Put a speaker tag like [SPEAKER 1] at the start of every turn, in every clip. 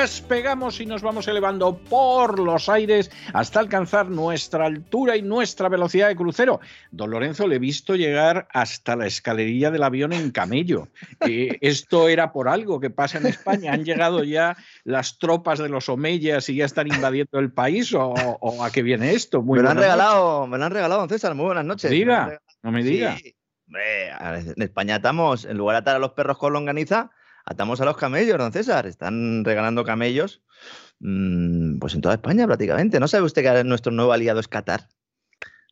[SPEAKER 1] despegamos y nos vamos elevando por los aires hasta alcanzar nuestra altura y nuestra velocidad de crucero. Don Lorenzo, le he visto llegar hasta la escalerilla del avión en camello. Eh, esto era por algo que pasa en España. ¿Han llegado ya las tropas de los Omeyas y ya están invadiendo el país o, a qué viene esto?
[SPEAKER 2] me, lo han regalado, me lo han regalado, don César. Muy buenas noches.
[SPEAKER 1] Diga, no me diga.
[SPEAKER 2] en España estamos, en lugar de atar a los perros con longaniza, atamos a los camellos, don César. Están regalando camellos mm, pues en toda España prácticamente. ¿No sabe usted que nuestro nuevo aliado es Qatar?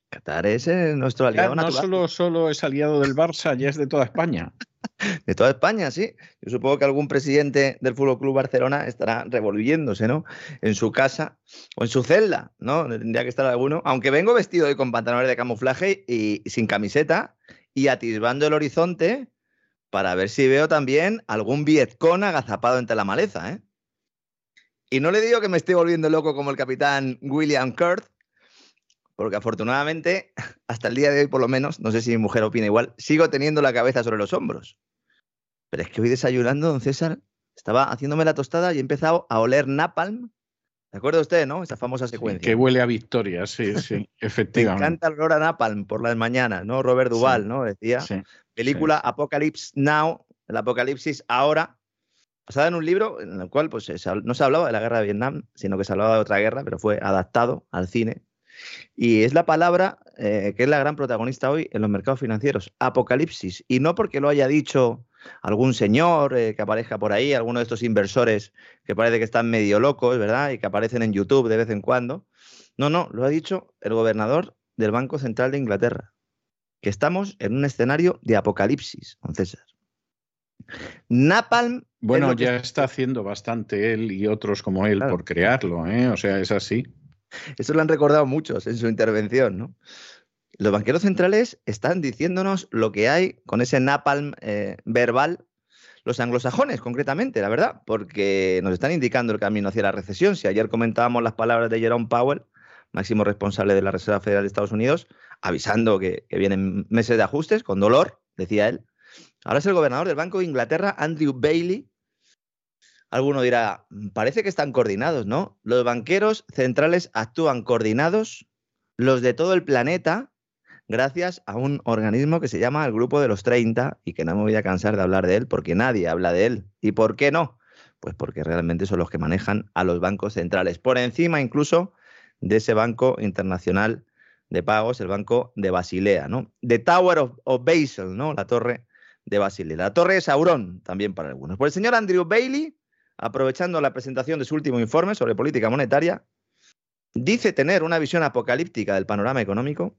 [SPEAKER 2] Qatar es eh, nuestro aliado
[SPEAKER 1] No solo, solo es aliado del Barça, ya es de toda España.
[SPEAKER 2] de toda España, sí. Yo supongo que algún presidente del Fútbol Club Barcelona estará revolviéndose, ¿no? En su casa o en su celda, ¿no? Tendría que estar alguno. Aunque vengo vestido hoy con pantalones de camuflaje y sin camiseta y atisbando el horizonte para ver si veo también algún Vietcong agazapado entre la maleza, ¿eh? Y no le digo que me esté volviendo loco como el capitán William Kurt, porque afortunadamente, hasta el día de hoy por lo menos, no sé si mi mujer opina igual, sigo teniendo la cabeza sobre los hombros. Pero es que hoy desayunando, don César, estaba haciéndome la tostada y he empezado a oler napalm ¿Se acuerda usted, no? Esa famosa secuencia.
[SPEAKER 1] que huele a victoria, sí, sí, efectivamente.
[SPEAKER 2] Me encanta el olor a Napalm por las mañanas, ¿no? Robert Duval, ¿no? Decía. Película Apocalypse Now, el apocalipsis ahora, basada en un libro en el cual pues, no se hablaba de la guerra de Vietnam, sino que se hablaba de otra guerra, pero fue adaptado al cine. Y es la palabra eh, que es la gran protagonista hoy en los mercados financieros, apocalipsis. Y no porque lo haya dicho algún señor eh, que aparezca por ahí, alguno de estos inversores que parece que están medio locos, ¿verdad? Y que aparecen en YouTube de vez en cuando. No, no, lo ha dicho el gobernador del Banco Central de Inglaterra, que estamos en un escenario de apocalipsis, don César. Napalm.
[SPEAKER 1] Bueno, ya está haciendo bastante él y otros como él por crearlo, ¿eh? O sea, es así.
[SPEAKER 2] Eso lo han recordado muchos en su intervención, ¿no? Los banqueros centrales están diciéndonos lo que hay con ese napalm eh, verbal, los anglosajones concretamente, la verdad, porque nos están indicando el camino hacia la recesión. Si ayer comentábamos las palabras de Jerome Powell, máximo responsable de la Reserva Federal de Estados Unidos, avisando que, que vienen meses de ajustes, con dolor, decía él. Ahora es el gobernador del Banco de Inglaterra, Andrew Bailey. Alguno dirá, parece que están coordinados, ¿no? Los banqueros centrales actúan coordinados, los de todo el planeta, gracias a un organismo que se llama el Grupo de los 30 y que no me voy a cansar de hablar de él porque nadie habla de él. ¿Y por qué no? Pues porque realmente son los que manejan a los bancos centrales, por encima incluso de ese Banco Internacional de Pagos, el Banco de Basilea, ¿no? The Tower of, Basel, ¿no? La torre de Basilea. La torre de Saurón, también para algunos. Por el señor Andrew Bailey, aprovechando la presentación de su último informe sobre política monetaria, dice tener una visión apocalíptica del panorama económico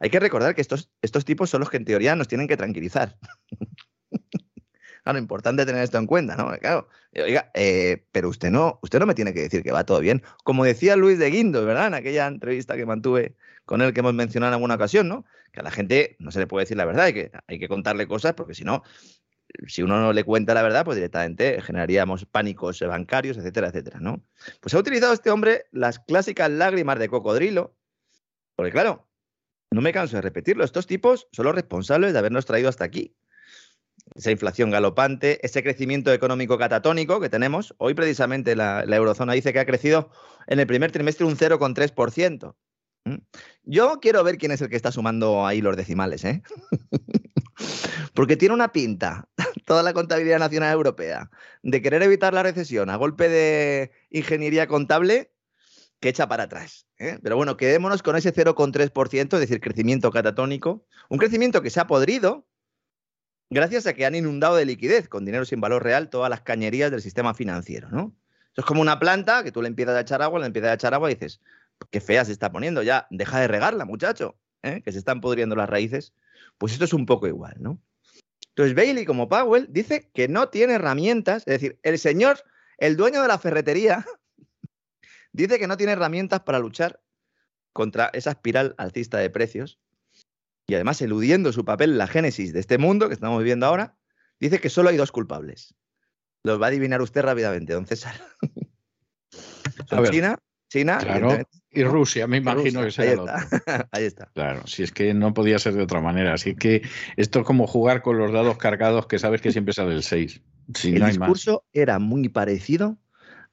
[SPEAKER 2] hay que recordar que estos, estos tipos son los que en teoría nos tienen que tranquilizar. claro, importante tener esto en cuenta, ¿no? Claro, oiga, eh, pero usted no, usted no me tiene que decir que va todo bien. Como decía Luis de Guindos, ¿verdad? En aquella entrevista que mantuve con él que hemos mencionado en alguna ocasión, ¿no? Que a la gente no se le puede decir la verdad, hay que, hay que contarle cosas porque si no, si uno no le cuenta la verdad, pues directamente generaríamos pánicos bancarios, etcétera, etcétera, ¿no? Pues ha utilizado este hombre las clásicas lágrimas de cocodrilo, porque claro, no me canso de repetirlo, estos tipos son los responsables de habernos traído hasta aquí. Esa inflación galopante, ese crecimiento económico catatónico que tenemos. Hoy precisamente la, eurozona dice que ha crecido en el primer trimestre un 0,3%. ¿Mm? Yo quiero ver quién es el que está sumando ahí los decimales, ¿eh? Porque tiene una pinta, toda la contabilidad nacional europea, de querer evitar la recesión a golpe de ingeniería contable que echa para atrás. ¿eh? Pero bueno, quedémonos con ese 0,3%, es decir, crecimiento catatónico, un crecimiento que se ha podrido gracias a que han inundado de liquidez, con dinero sin valor real, todas las cañerías del sistema financiero. ¿no? Eso es como una planta que tú le empiezas a echar agua, le empiezas a echar agua y dices, qué fea se está poniendo, ya, deja de regarla, muchacho, ¿eh? que se están pudriendo las raíces. Pues esto es un poco igual, ¿no? Entonces Bailey, como Powell, dice que no tiene herramientas, es decir, el señor, el dueño de la ferretería, Dice que no tiene herramientas para luchar contra esa espiral alcista de precios y además eludiendo su papel en la génesis de este mundo que estamos viviendo ahora, dice que solo hay dos culpables. Los va a adivinar usted rápidamente, don César. China, China
[SPEAKER 1] y Rusia, me imagino que será
[SPEAKER 2] ahí está. ahí está.
[SPEAKER 1] Claro, si es que no podía ser de otra manera. Así que esto es como jugar con los dados cargados que sabes que siempre sale el 6.
[SPEAKER 2] el discurso era muy parecido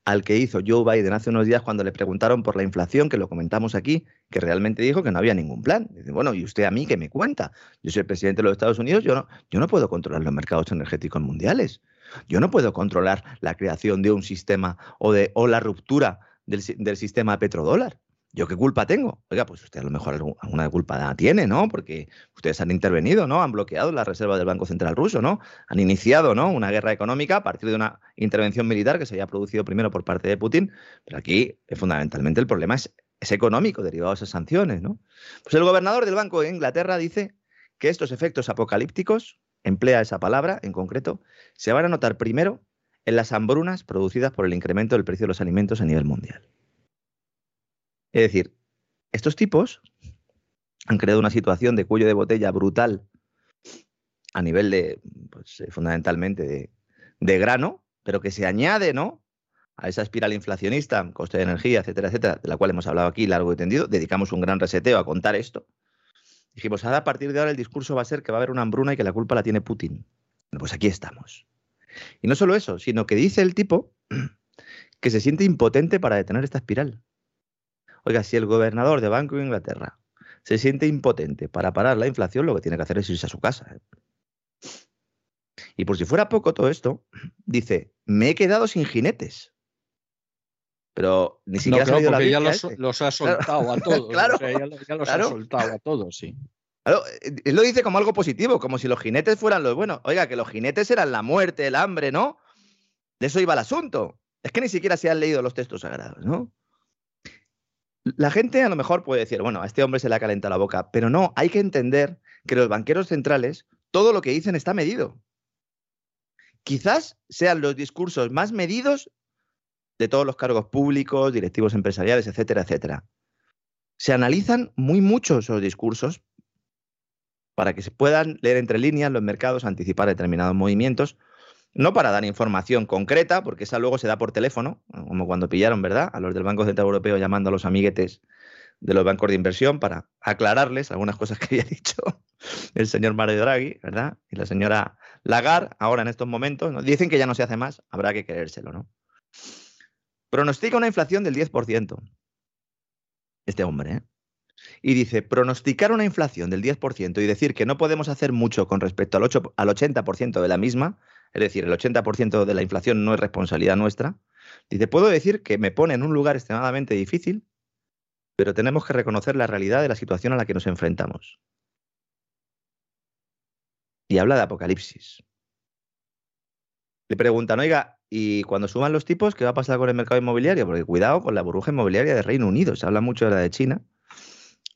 [SPEAKER 2] al que hizo Joe Biden hace unos días cuando le preguntaron por la inflación, que lo comentamos aquí, que realmente dijo que no había ningún plan. Bueno, ¿y usted a mí qué me cuenta? Yo soy el presidente de los Estados Unidos, yo no, yo no puedo controlar los mercados energéticos mundiales. Yo no puedo controlar la creación de un sistema o, de, o la ruptura del, del sistema petrodólar. ¿Yo qué culpa tengo? Oiga, pues usted a lo mejor alguna culpa tiene, ¿no? Porque ustedes han intervenido, ¿no? Han bloqueado la reserva del Banco Central ruso, ¿no? Han iniciado, ¿no? Una guerra económica a partir de una intervención militar que se había producido primero por parte de Putin. Pero aquí, eh, fundamentalmente, el problema es, es económico derivado de esas sanciones, ¿no? Pues el gobernador del Banco de Inglaterra dice que estos efectos apocalípticos, emplea esa palabra en concreto, se van a notar primero en las hambrunas producidas por el incremento del precio de los alimentos a nivel mundial. Es decir, estos tipos han creado una situación de cuello de botella brutal a nivel de, pues, eh, fundamentalmente, de, grano, pero que se añade, ¿no? A esa espiral inflacionista, coste de energía, etcétera, etcétera, de la cual hemos hablado aquí largo y tendido, dedicamos un gran reseteo a contar esto. Dijimos, a partir de ahora el discurso va a ser que va a haber una hambruna y que la culpa la tiene Putin. Pues aquí estamos. Y no solo eso, sino que dice el tipo que se siente impotente para detener esta espiral. Oiga, si el gobernador de Banco de Inglaterra se siente impotente para parar la inflación, lo que tiene que hacer es irse a su casa. ¿eh? Y por si fuera poco todo esto, dice, me he quedado sin jinetes. Pero ni siquiera
[SPEAKER 1] no,
[SPEAKER 2] ha la
[SPEAKER 1] ya este. los, ha soltado a todos. claro, ya, los ha soltado a todos, sí.
[SPEAKER 2] Claro, él lo dice como algo positivo, como si los jinetes fueran los buenos. Oiga, que los jinetes eran la muerte, el hambre, ¿no? De eso iba el asunto. Es que ni siquiera se han leído los textos sagrados, ¿no? La gente a lo mejor puede decir, bueno, a este hombre se le ha calentado la boca, pero no, hay que entender que los banqueros centrales, todo lo que dicen está medido. Quizás sean los discursos más medidos de todos los cargos públicos, directivos empresariales, etcétera, etcétera. Se analizan muy mucho esos discursos para que se puedan leer entre líneas los mercados, anticipar determinados movimientos no para dar información concreta, porque esa luego se da por teléfono, como cuando pillaron, ¿verdad? A los del Banco Central Europeo llamando a los amiguetes de los bancos de inversión para aclararles algunas cosas que había dicho el señor Mario Draghi, ¿verdad? Y la señora Lagarde, ahora en estos momentos, ¿no? dicen que ya no se hace más, habrá que creérselo, ¿no? Pronostica una inflación del 10%. Este hombre, ¿eh? Y dice, pronosticar una inflación del 10% y decir que no podemos hacer mucho con respecto al, 8, al 80% de la misma es decir, el 80% de la inflación no es responsabilidad nuestra, dice, puedo decir que me pone en un lugar extremadamente difícil, pero tenemos que reconocer la realidad de la situación a la que nos enfrentamos. Y habla de apocalipsis. Le preguntan, oiga, ¿y cuando suban los tipos, qué va a pasar con el mercado inmobiliario? Porque cuidado con la burbuja inmobiliaria de Reino Unido. Se habla mucho de la de China,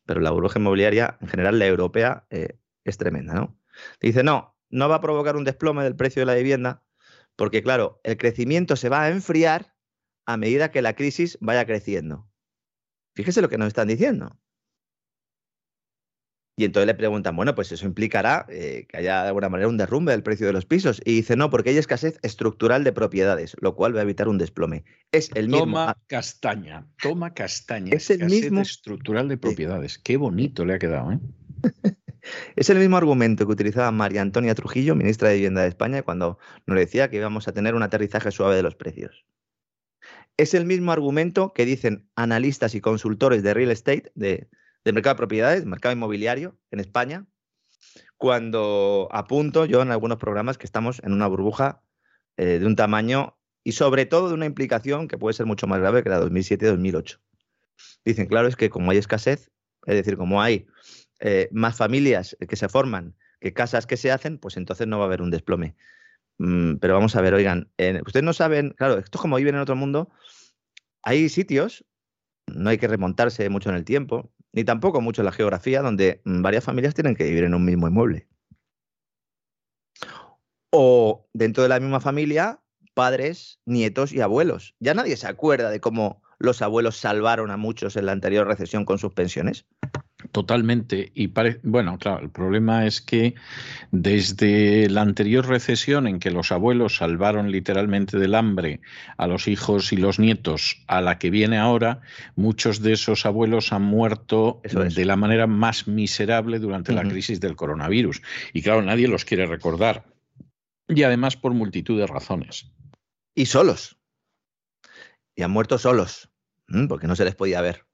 [SPEAKER 2] pero la burbuja inmobiliaria, en general la europea, eh, es tremenda, ¿no? Dice, no, no va a provocar un desplome del precio de la vivienda, porque claro, el crecimiento se va a enfriar a medida que la crisis vaya creciendo. Fíjese lo que nos están diciendo. Y entonces le preguntan, bueno, pues eso implicará eh, que haya de alguna manera un derrumbe del precio de los pisos. Y dice, no, porque hay escasez estructural de propiedades, lo cual va a evitar un desplome. Es el mismo.
[SPEAKER 1] Toma castaña, toma castaña. Es el mismo. estructural de propiedades. Qué bonito le ha quedado, ¿eh?
[SPEAKER 2] Es el mismo argumento que utilizaba María Antonia Trujillo, ministra de Vivienda de España, cuando nos decía que íbamos a tener un aterrizaje suave de los precios. Es el mismo argumento que dicen analistas y consultores de real estate, de, mercado de propiedades, mercado inmobiliario en España, cuando apunto yo en algunos programas que estamos en una burbuja eh, de un tamaño y sobre todo de una implicación que puede ser mucho más grave que la 2007-2008. Dicen, claro, es que como hay escasez, es decir, como hay eh, más familias que se forman que casas que se hacen, pues entonces no va a haber un desplome. Mm, pero vamos a ver, oigan, ustedes no saben, claro, esto es como viven en otro mundo, hay sitios, no hay que remontarse mucho en el tiempo, ni tampoco mucho en la geografía, donde mm, varias familias tienen que vivir en un mismo inmueble. O dentro de la misma familia, padres, nietos y abuelos. Ya nadie se acuerda de cómo los abuelos salvaron a muchos en la anterior recesión con sus pensiones.
[SPEAKER 1] Totalmente. Y bueno, claro, el problema es que desde la anterior recesión en que los abuelos salvaron literalmente del hambre a los hijos y los nietos, a la que viene ahora, muchos de esos abuelos han muerto de la manera más miserable durante la crisis del coronavirus. Y claro, nadie los quiere recordar. Y además por multitud de razones.
[SPEAKER 2] Y solos. Y han muerto solos, porque no se les podía ver.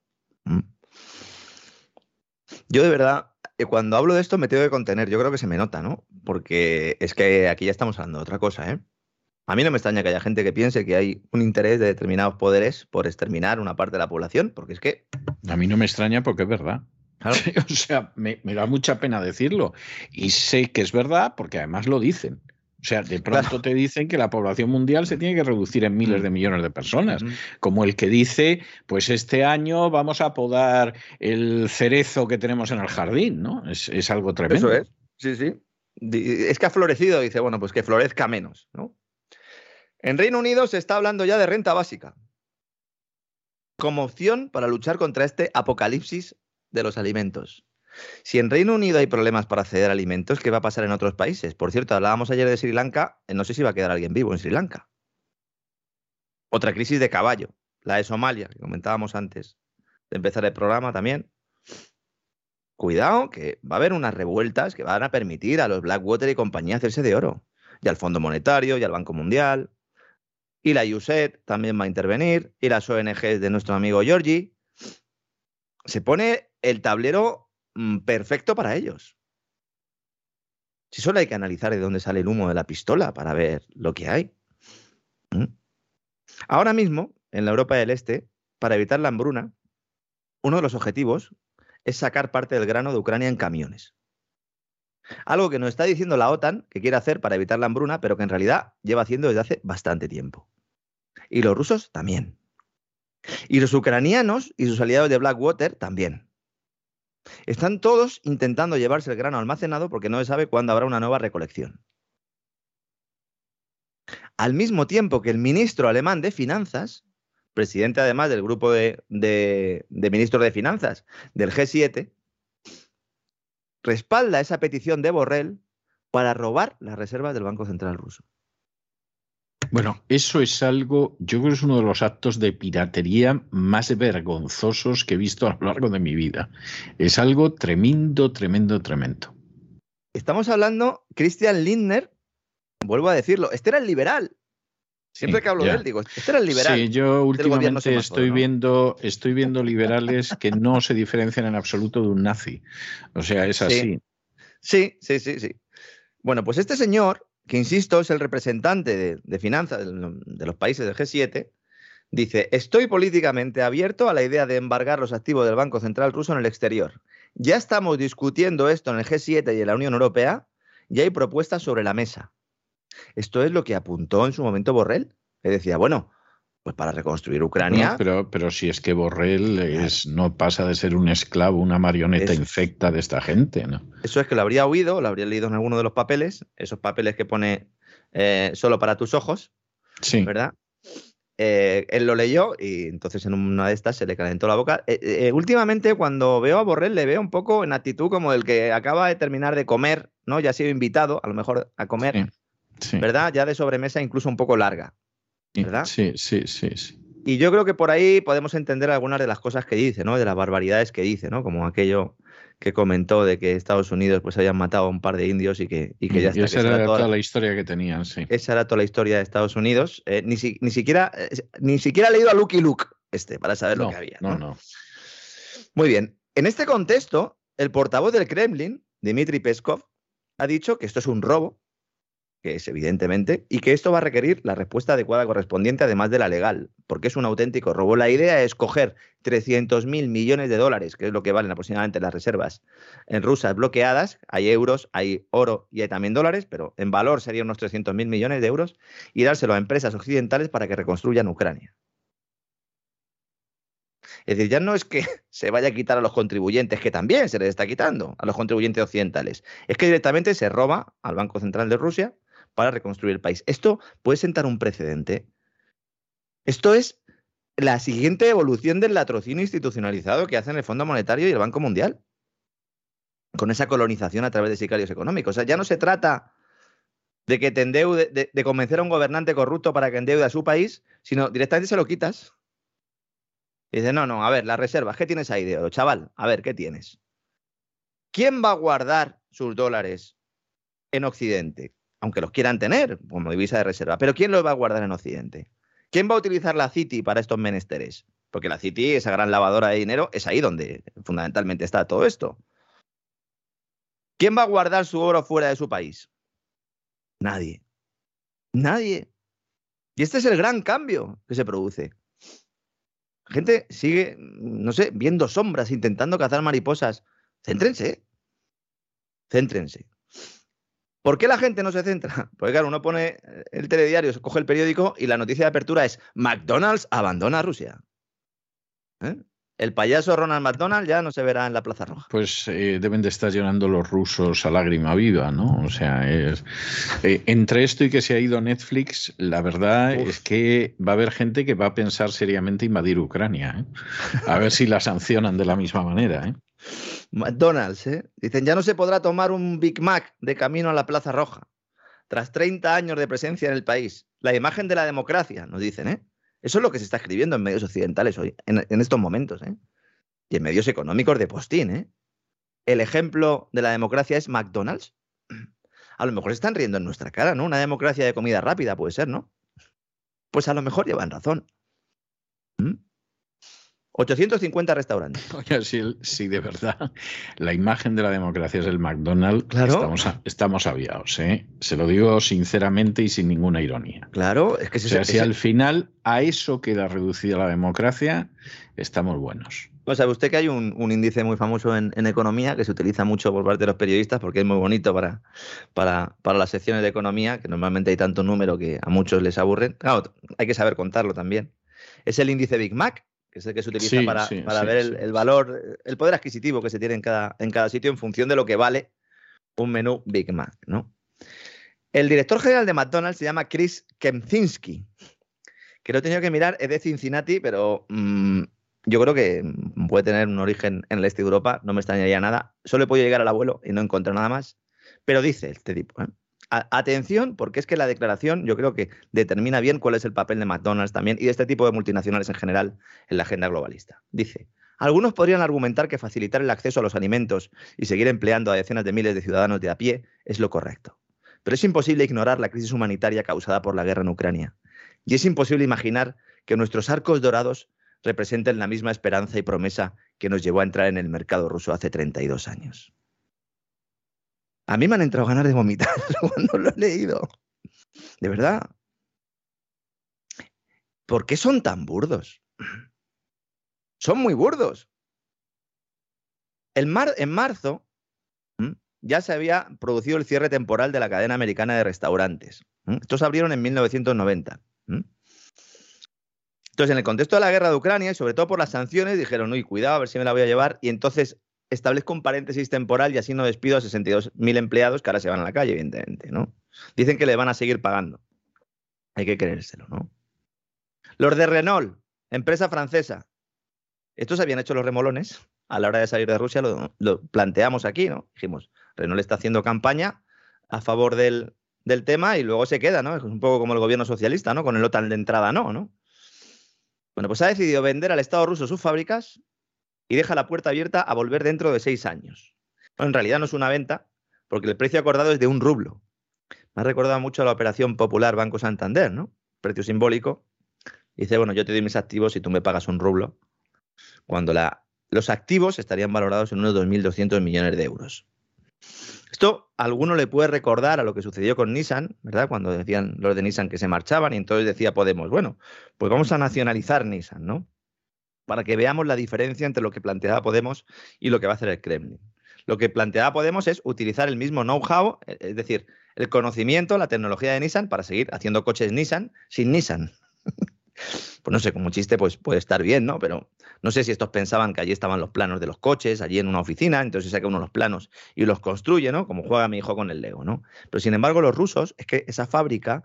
[SPEAKER 2] Yo de verdad, eh, cuando hablo de esto me tengo que contener, yo creo que se me nota, ¿no? Porque es que aquí ya estamos hablando de otra cosa, ¿eh? A mí no me extraña que haya gente que piense que hay un interés de determinados poderes por exterminar una parte de la población, porque es que...
[SPEAKER 1] A mí no me extraña porque es verdad. o sea, me, da mucha pena decirlo. Y sé que es verdad porque además lo dicen. O sea, de pronto te dicen que la población mundial se tiene que reducir en miles de mm. millones de personas, como el que dice, pues este año vamos a podar el cerezo que tenemos en el jardín, ¿no? Es, algo tremendo.
[SPEAKER 2] Eso es, sí, sí. Es que ha florecido, dice, bueno, pues que florezca menos, ¿no? En Reino Unido se está hablando ya de renta básica como opción para luchar contra este apocalipsis de los alimentos. Si en Reino Unido hay problemas para acceder a alimentos, ¿qué va a pasar en otros países? Por cierto, hablábamos ayer de Sri Lanka, eh, no sé si va a quedar alguien vivo en Sri Lanka. Otra crisis de caballo, la de Somalia, que comentábamos antes de empezar el programa también. Cuidado, que va a haber unas revueltas que van a permitir a los Blackwater y compañía hacerse de oro, y al Fondo Monetario, y al Banco Mundial, y la USED también va a intervenir, y las ONGs de nuestro amigo Giorgi. Se pone el tablero perfecto para ellos. Si solo hay que analizar de dónde sale el humo de la pistola para ver lo que hay. ¿Mm? Ahora mismo, en la Europa del Este, para evitar la hambruna, uno de los objetivos es sacar parte del grano de Ucrania en camiones. Algo que nos está diciendo la OTAN que quiere hacer para evitar la hambruna, pero que en realidad lleva haciendo desde hace bastante tiempo. Y los rusos también. Y los ucranianos y sus aliados de Blackwater también. Están todos intentando llevarse el grano almacenado porque no se sabe cuándo habrá una nueva recolección. Al mismo tiempo que el ministro alemán de Finanzas, presidente además del grupo de, ministros de Finanzas del G7, respalda esa petición de Borrell para robar las reservas del Banco Central ruso.
[SPEAKER 1] Bueno, eso es algo, yo creo que es uno de los actos de piratería más vergonzosos que he visto a lo largo de mi vida. Es algo tremendo, tremendo, tremendo.
[SPEAKER 2] Estamos hablando, Christian Lindner, vuelvo a decirlo, este era el liberal. Siempre que hablo de él, digo, este era el liberal.
[SPEAKER 1] Sí, yo últimamente estoy, viendo, estoy viendo liberales que no se diferencian en absoluto de un nazi. O sea, es así.
[SPEAKER 2] Sí, sí, sí, sí. Bueno, pues este señor, que insisto, es el representante de, finanzas de, los países del G7, dice, estoy políticamente abierto a la idea de embargar los activos del Banco Central ruso en el exterior. Ya estamos discutiendo esto en el G7 y en la Unión Europea y hay propuestas sobre la mesa. Esto es lo que apuntó en su momento Borrell. Le decía, bueno, pues para reconstruir Ucrania.
[SPEAKER 1] pero, pero si es que Borrell es, no pasa de ser un esclavo, una marioneta infecta de esta gente, ¿no?
[SPEAKER 2] Eso es que lo habría oído, lo habría leído en alguno de los papeles, esos papeles que pone eh, solo para tus ojos, sí. ¿verdad? Eh, él lo leyó y entonces en una de estas se le calentó la boca. Eh, últimamente cuando veo a Borrell le veo un poco en actitud como el que acaba de terminar de comer, ¿no? Ya ha sido invitado a lo mejor a comer. ¿verdad? Ya de sobremesa incluso un poco larga, ¿verdad?
[SPEAKER 1] Sí, sí, sí, sí.
[SPEAKER 2] Y yo creo que por ahí podemos entender algunas de las cosas que dice, ¿no? De las barbaridades que dice, ¿no? Como aquello que comentó de que Estados Unidos pues habían matado a un par de indios y que, y que ya está.
[SPEAKER 1] esa era, toda, la historia que tenían, sí.
[SPEAKER 2] Esa era toda la historia de Estados Unidos. Eh, ni, ni, siquiera, eh, ni siquiera ha leído a Lucky Luke este para saber lo que había.
[SPEAKER 1] ¿no? no, no.
[SPEAKER 2] Muy bien. En este contexto, el portavoz del Kremlin, Dmitry Peskov, ha dicho que esto es un robo, que es evidentemente, y que esto va a requerir la respuesta adecuada correspondiente, además de la legal, porque es un auténtico robo. La idea es coger 300 mil millones de dólares, que es lo que valen aproximadamente las reservas en rusas bloqueadas. Hay euros, hay oro y hay también dólares, pero en valor serían unos 300 mil millones de euros, y dárselo a empresas occidentales para que reconstruyan Ucrania. Es decir, ya no es que se vaya a quitar a los contribuyentes, que también se les está quitando a los contribuyentes occidentales, es que directamente se roba al Banco Central de Rusia para reconstruir el país. Esto puede sentar un precedente. Esto es la siguiente evolución del latrocinio institucionalizado que hacen el Fondo Monetario y el Banco Mundial. Con esa colonización a través de sicarios económicos. O sea, ya no se trata de que te endeude, de, convencer a un gobernante corrupto para que endeude a su país, sino directamente se lo quitas. Y dice, no, no, a ver, las reservas, ¿qué tienes ahí de oro? Chaval, a ver, ¿qué tienes? ¿Quién va a guardar sus dólares en Occidente? Aunque los quieran tener como divisa de reserva. Pero ¿quién los va a guardar en Occidente? ¿Quién va a utilizar la Citi para estos menesteres? Porque la Citi, esa gran lavadora de dinero, es ahí donde fundamentalmente está todo esto. ¿Quién va a guardar su oro fuera de su país? Nadie. Nadie. Y este es el gran cambio que se produce. La gente sigue, no sé, viendo sombras, intentando cazar mariposas. Céntrense. Céntrense. ¿Por qué la gente no se centra? Porque claro, uno pone el telediario, se coge el periódico y la noticia de apertura es McDonald's abandona Rusia. ¿Eh? El payaso Ronald McDonald ya no se verá en la Plaza Roja.
[SPEAKER 1] Pues eh, deben de estar llorando los rusos a lágrima viva, ¿no? O sea, es, eh, entre esto y que se ha ido Netflix, la verdad es que va a haber gente que va a pensar seriamente invadir Ucrania. A ver si la sancionan de la misma manera. ¿eh?
[SPEAKER 2] McDonald's, ¿eh? Dicen, ya no se podrá tomar un Big Mac de camino a la Plaza Roja. Tras 30 años de presencia en el país. La imagen de la democracia, nos dicen, ¿eh? Eso es lo que se está escribiendo en medios occidentales hoy, en, estos momentos, ¿eh? Y en medios económicos de postín, ¿eh? El ejemplo de la democracia es McDonald's. A lo mejor se están riendo en nuestra cara, ¿no? Una democracia de comida rápida puede ser, ¿no? pues a lo mejor llevan razón. 850 ¿Mm? restaurantes.
[SPEAKER 1] Oye, si, de verdad la imagen de la democracia es el McDonald's, estamos, estamos aviados. ¿eh? Se lo digo sinceramente y sin ninguna ironía.
[SPEAKER 2] Claro, es que
[SPEAKER 1] si, si al final a eso queda reducida la democracia, estamos buenos.
[SPEAKER 2] Pues sabe usted que hay un, índice muy famoso en, economía que se utiliza mucho por parte de los periodistas porque es muy bonito para, para, para, las secciones de economía, que normalmente hay tanto número que a muchos les aburren. Claro, hay que saber contarlo también. Es el índice Big Mac, que es el que se utiliza para, para ver el, valor, el poder adquisitivo que se tiene en cada, en cada sitio en función de lo que vale un menú Big Mac, ¿no? El director general de McDonald's se llama Chris Kempczynski, que lo he tenido que mirar, es de Cincinnati, pero mm, yo creo que puede tener un origen en el este de Europa, no me extrañaría nada. Solo he podido llegar al abuelo y no encontré nada más. Pero dice este tipo, ¿eh? Atención, porque es que la declaración yo creo que determina bien cuál es el papel de McDonald's también y de este tipo de multinacionales en general en la agenda globalista. Dice, algunos podrían argumentar que facilitar el acceso a los alimentos y seguir empleando a decenas de miles de ciudadanos de a pie es lo correcto. Pero es imposible ignorar la crisis humanitaria causada por la guerra en Ucrania. Y es imposible imaginar que nuestros arcos dorados representen la misma esperanza y promesa que nos llevó a entrar en el mercado ruso hace 32 años. A mí me han entrado ganas de vomitar cuando lo he leído. De verdad. ¿Por qué son tan burdos? Son muy burdos. en marzo ya se había producido el cierre temporal de la cadena americana de restaurantes. Estos abrieron en 1990. Entonces, en el contexto de la guerra de Ucrania y sobre todo por las sanciones, dijeron, uy, cuidado, a ver si me la voy a llevar. Y entonces establezco un paréntesis temporal y así no despido a 62.000 empleados que ahora se van a la calle, evidentemente, ¿no? Dicen que le van a seguir pagando. Hay que creérselo, ¿no? Los de Renault, empresa francesa. Estos habían hecho los remolones a la hora de salir de Rusia, lo, planteamos aquí, ¿no? Dijimos, Renault está haciendo campaña a favor del, del, tema y luego se queda, ¿no? Es un poco como el gobierno socialista, ¿no? Con el OTAN de entrada no, ¿no? Bueno, pues ha decidido vender al Estado ruso sus fábricas y deja la puerta abierta a volver dentro de seis años. en realidad no es una venta, porque el precio acordado es de un rublo. Me ha recordado mucho a la operación popular Banco Santander, ¿no? Precio simbólico. Dice, bueno, yo te doy mis activos y tú me pagas un rublo. Cuando los activos estarían valorados en unos 2.200 millones de euros. Esto a alguno le puede recordar a lo que sucedió con Nissan, ¿verdad? Cuando decían los de Nissan que se marchaban y entonces decía Podemos, bueno, pues vamos a nacionalizar Nissan, ¿no? Para que veamos la diferencia entre lo que planteaba Podemos y lo que va a hacer el Kremlin. Lo que planteaba Podemos es utilizar el mismo know-how, e, es decir, el conocimiento, la tecnología de Nissan para seguir haciendo coches Nissan sin Nissan. pues no sé, como chiste, pues puede estar bien, ¿no? Pero no sé si estos pensaban que allí estaban los planos de los coches, allí en una oficina, entonces saca uno los planos y los construye, ¿no? Como juega mi hijo con el Lego, ¿no? Pero sin embargo, los rusos, es que esa fábrica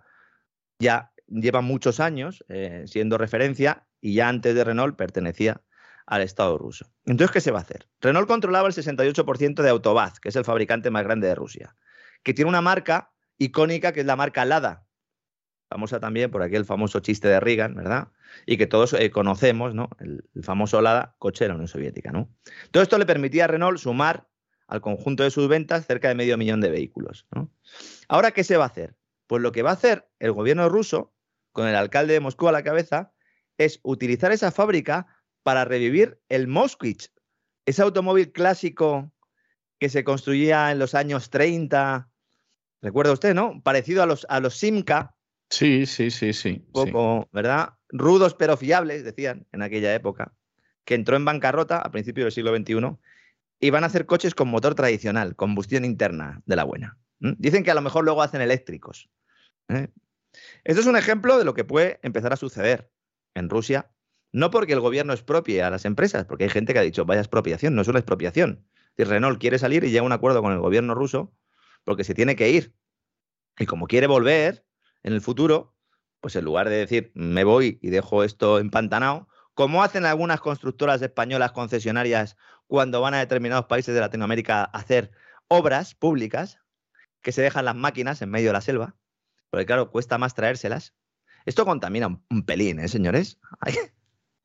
[SPEAKER 2] ya lleva muchos años eh, siendo referencia y ya antes de Renault pertenecía al Estado ruso. Entonces, ¿qué se va a hacer? Renault controlaba el 68% de Autovaz, que es el fabricante más grande de Rusia, que tiene una marca icónica que es la marca Lada, famosa también por aquel famoso chiste de Reagan, ¿verdad? Y que todos eh, conocemos, ¿no? El, famoso Lada, coche de la Unión Soviética, ¿no? Todo esto le permitía a Renault sumar al conjunto de sus ventas cerca de medio millón de vehículos. Ahora, ¿qué se va a hacer? Pues lo que va a hacer el gobierno ruso, con el alcalde de Moscú a la cabeza, es utilizar esa fábrica para revivir el Moskvich, ese automóvil clásico que se construía en los años 30, recuerda usted, ¿no? Parecido a los, a los Simca,
[SPEAKER 1] Sí, sí, sí, sí.
[SPEAKER 2] Un poco, ¿verdad? Rudos pero fiables, decían en aquella época, que entró en bancarrota a principios del siglo XXI y van a hacer coches con motor tradicional, combustión interna de la buena. Dicen que a lo mejor luego hacen eléctricos. ¿eh? Esto es un ejemplo de lo que puede empezar a suceder en Rusia, no porque el gobierno expropie a las empresas, porque hay gente que ha dicho, vaya expropiación, no es una expropiación. Si Renault quiere salir y llega a un acuerdo con el gobierno ruso, porque se tiene que ir. Y como quiere volver, en el futuro, pues en lugar de decir me voy y dejo esto empantanado, como hacen algunas constructoras españolas concesionarias cuando van a determinados países de Latinoamérica a hacer obras públicas, que se dejan las máquinas en medio de la selva, porque claro, cuesta más traérselas. Esto contamina un, pelín, ¿eh, señores?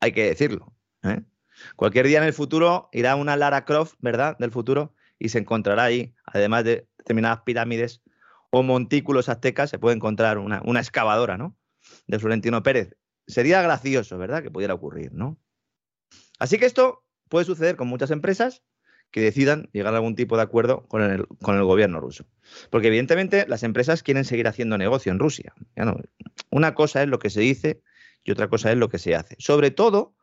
[SPEAKER 2] Hay, que decirlo. ¿eh? Cualquier día en el futuro irá una Lara Croft, ¿verdad? Del futuro, y se encontrará ahí, además de determinadas pirámides, o montículos aztecas se puede encontrar una, excavadora, ¿no? de Florentino Pérez. Sería gracioso, ¿verdad? Que pudiera ocurrir, ¿no? Así que esto puede suceder con muchas empresas que decidan llegar a algún tipo de acuerdo con el, con el gobierno ruso. Porque evidentemente las empresas quieren seguir haciendo negocio en Rusia. una cosa es lo que se dice y otra cosa es lo que se hace. Sobre todo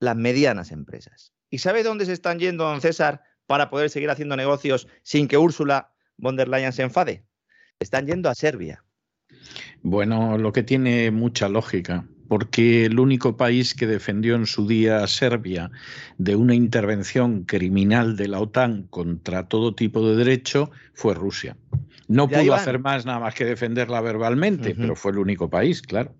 [SPEAKER 2] las medianas empresas. ¿Y sabe dónde se están yendo, don César, para poder seguir haciendo negocios sin que Úrsula von der Leyen se enfade? Están yendo a Serbia.
[SPEAKER 1] Bueno, lo que tiene mucha lógica, porque el único país que defendió en su día a Serbia de una intervención criminal de la OTAN contra todo tipo de derecho fue Rusia. No pudo hacer más nada más que defenderla verbalmente, pero fue el único país, claro.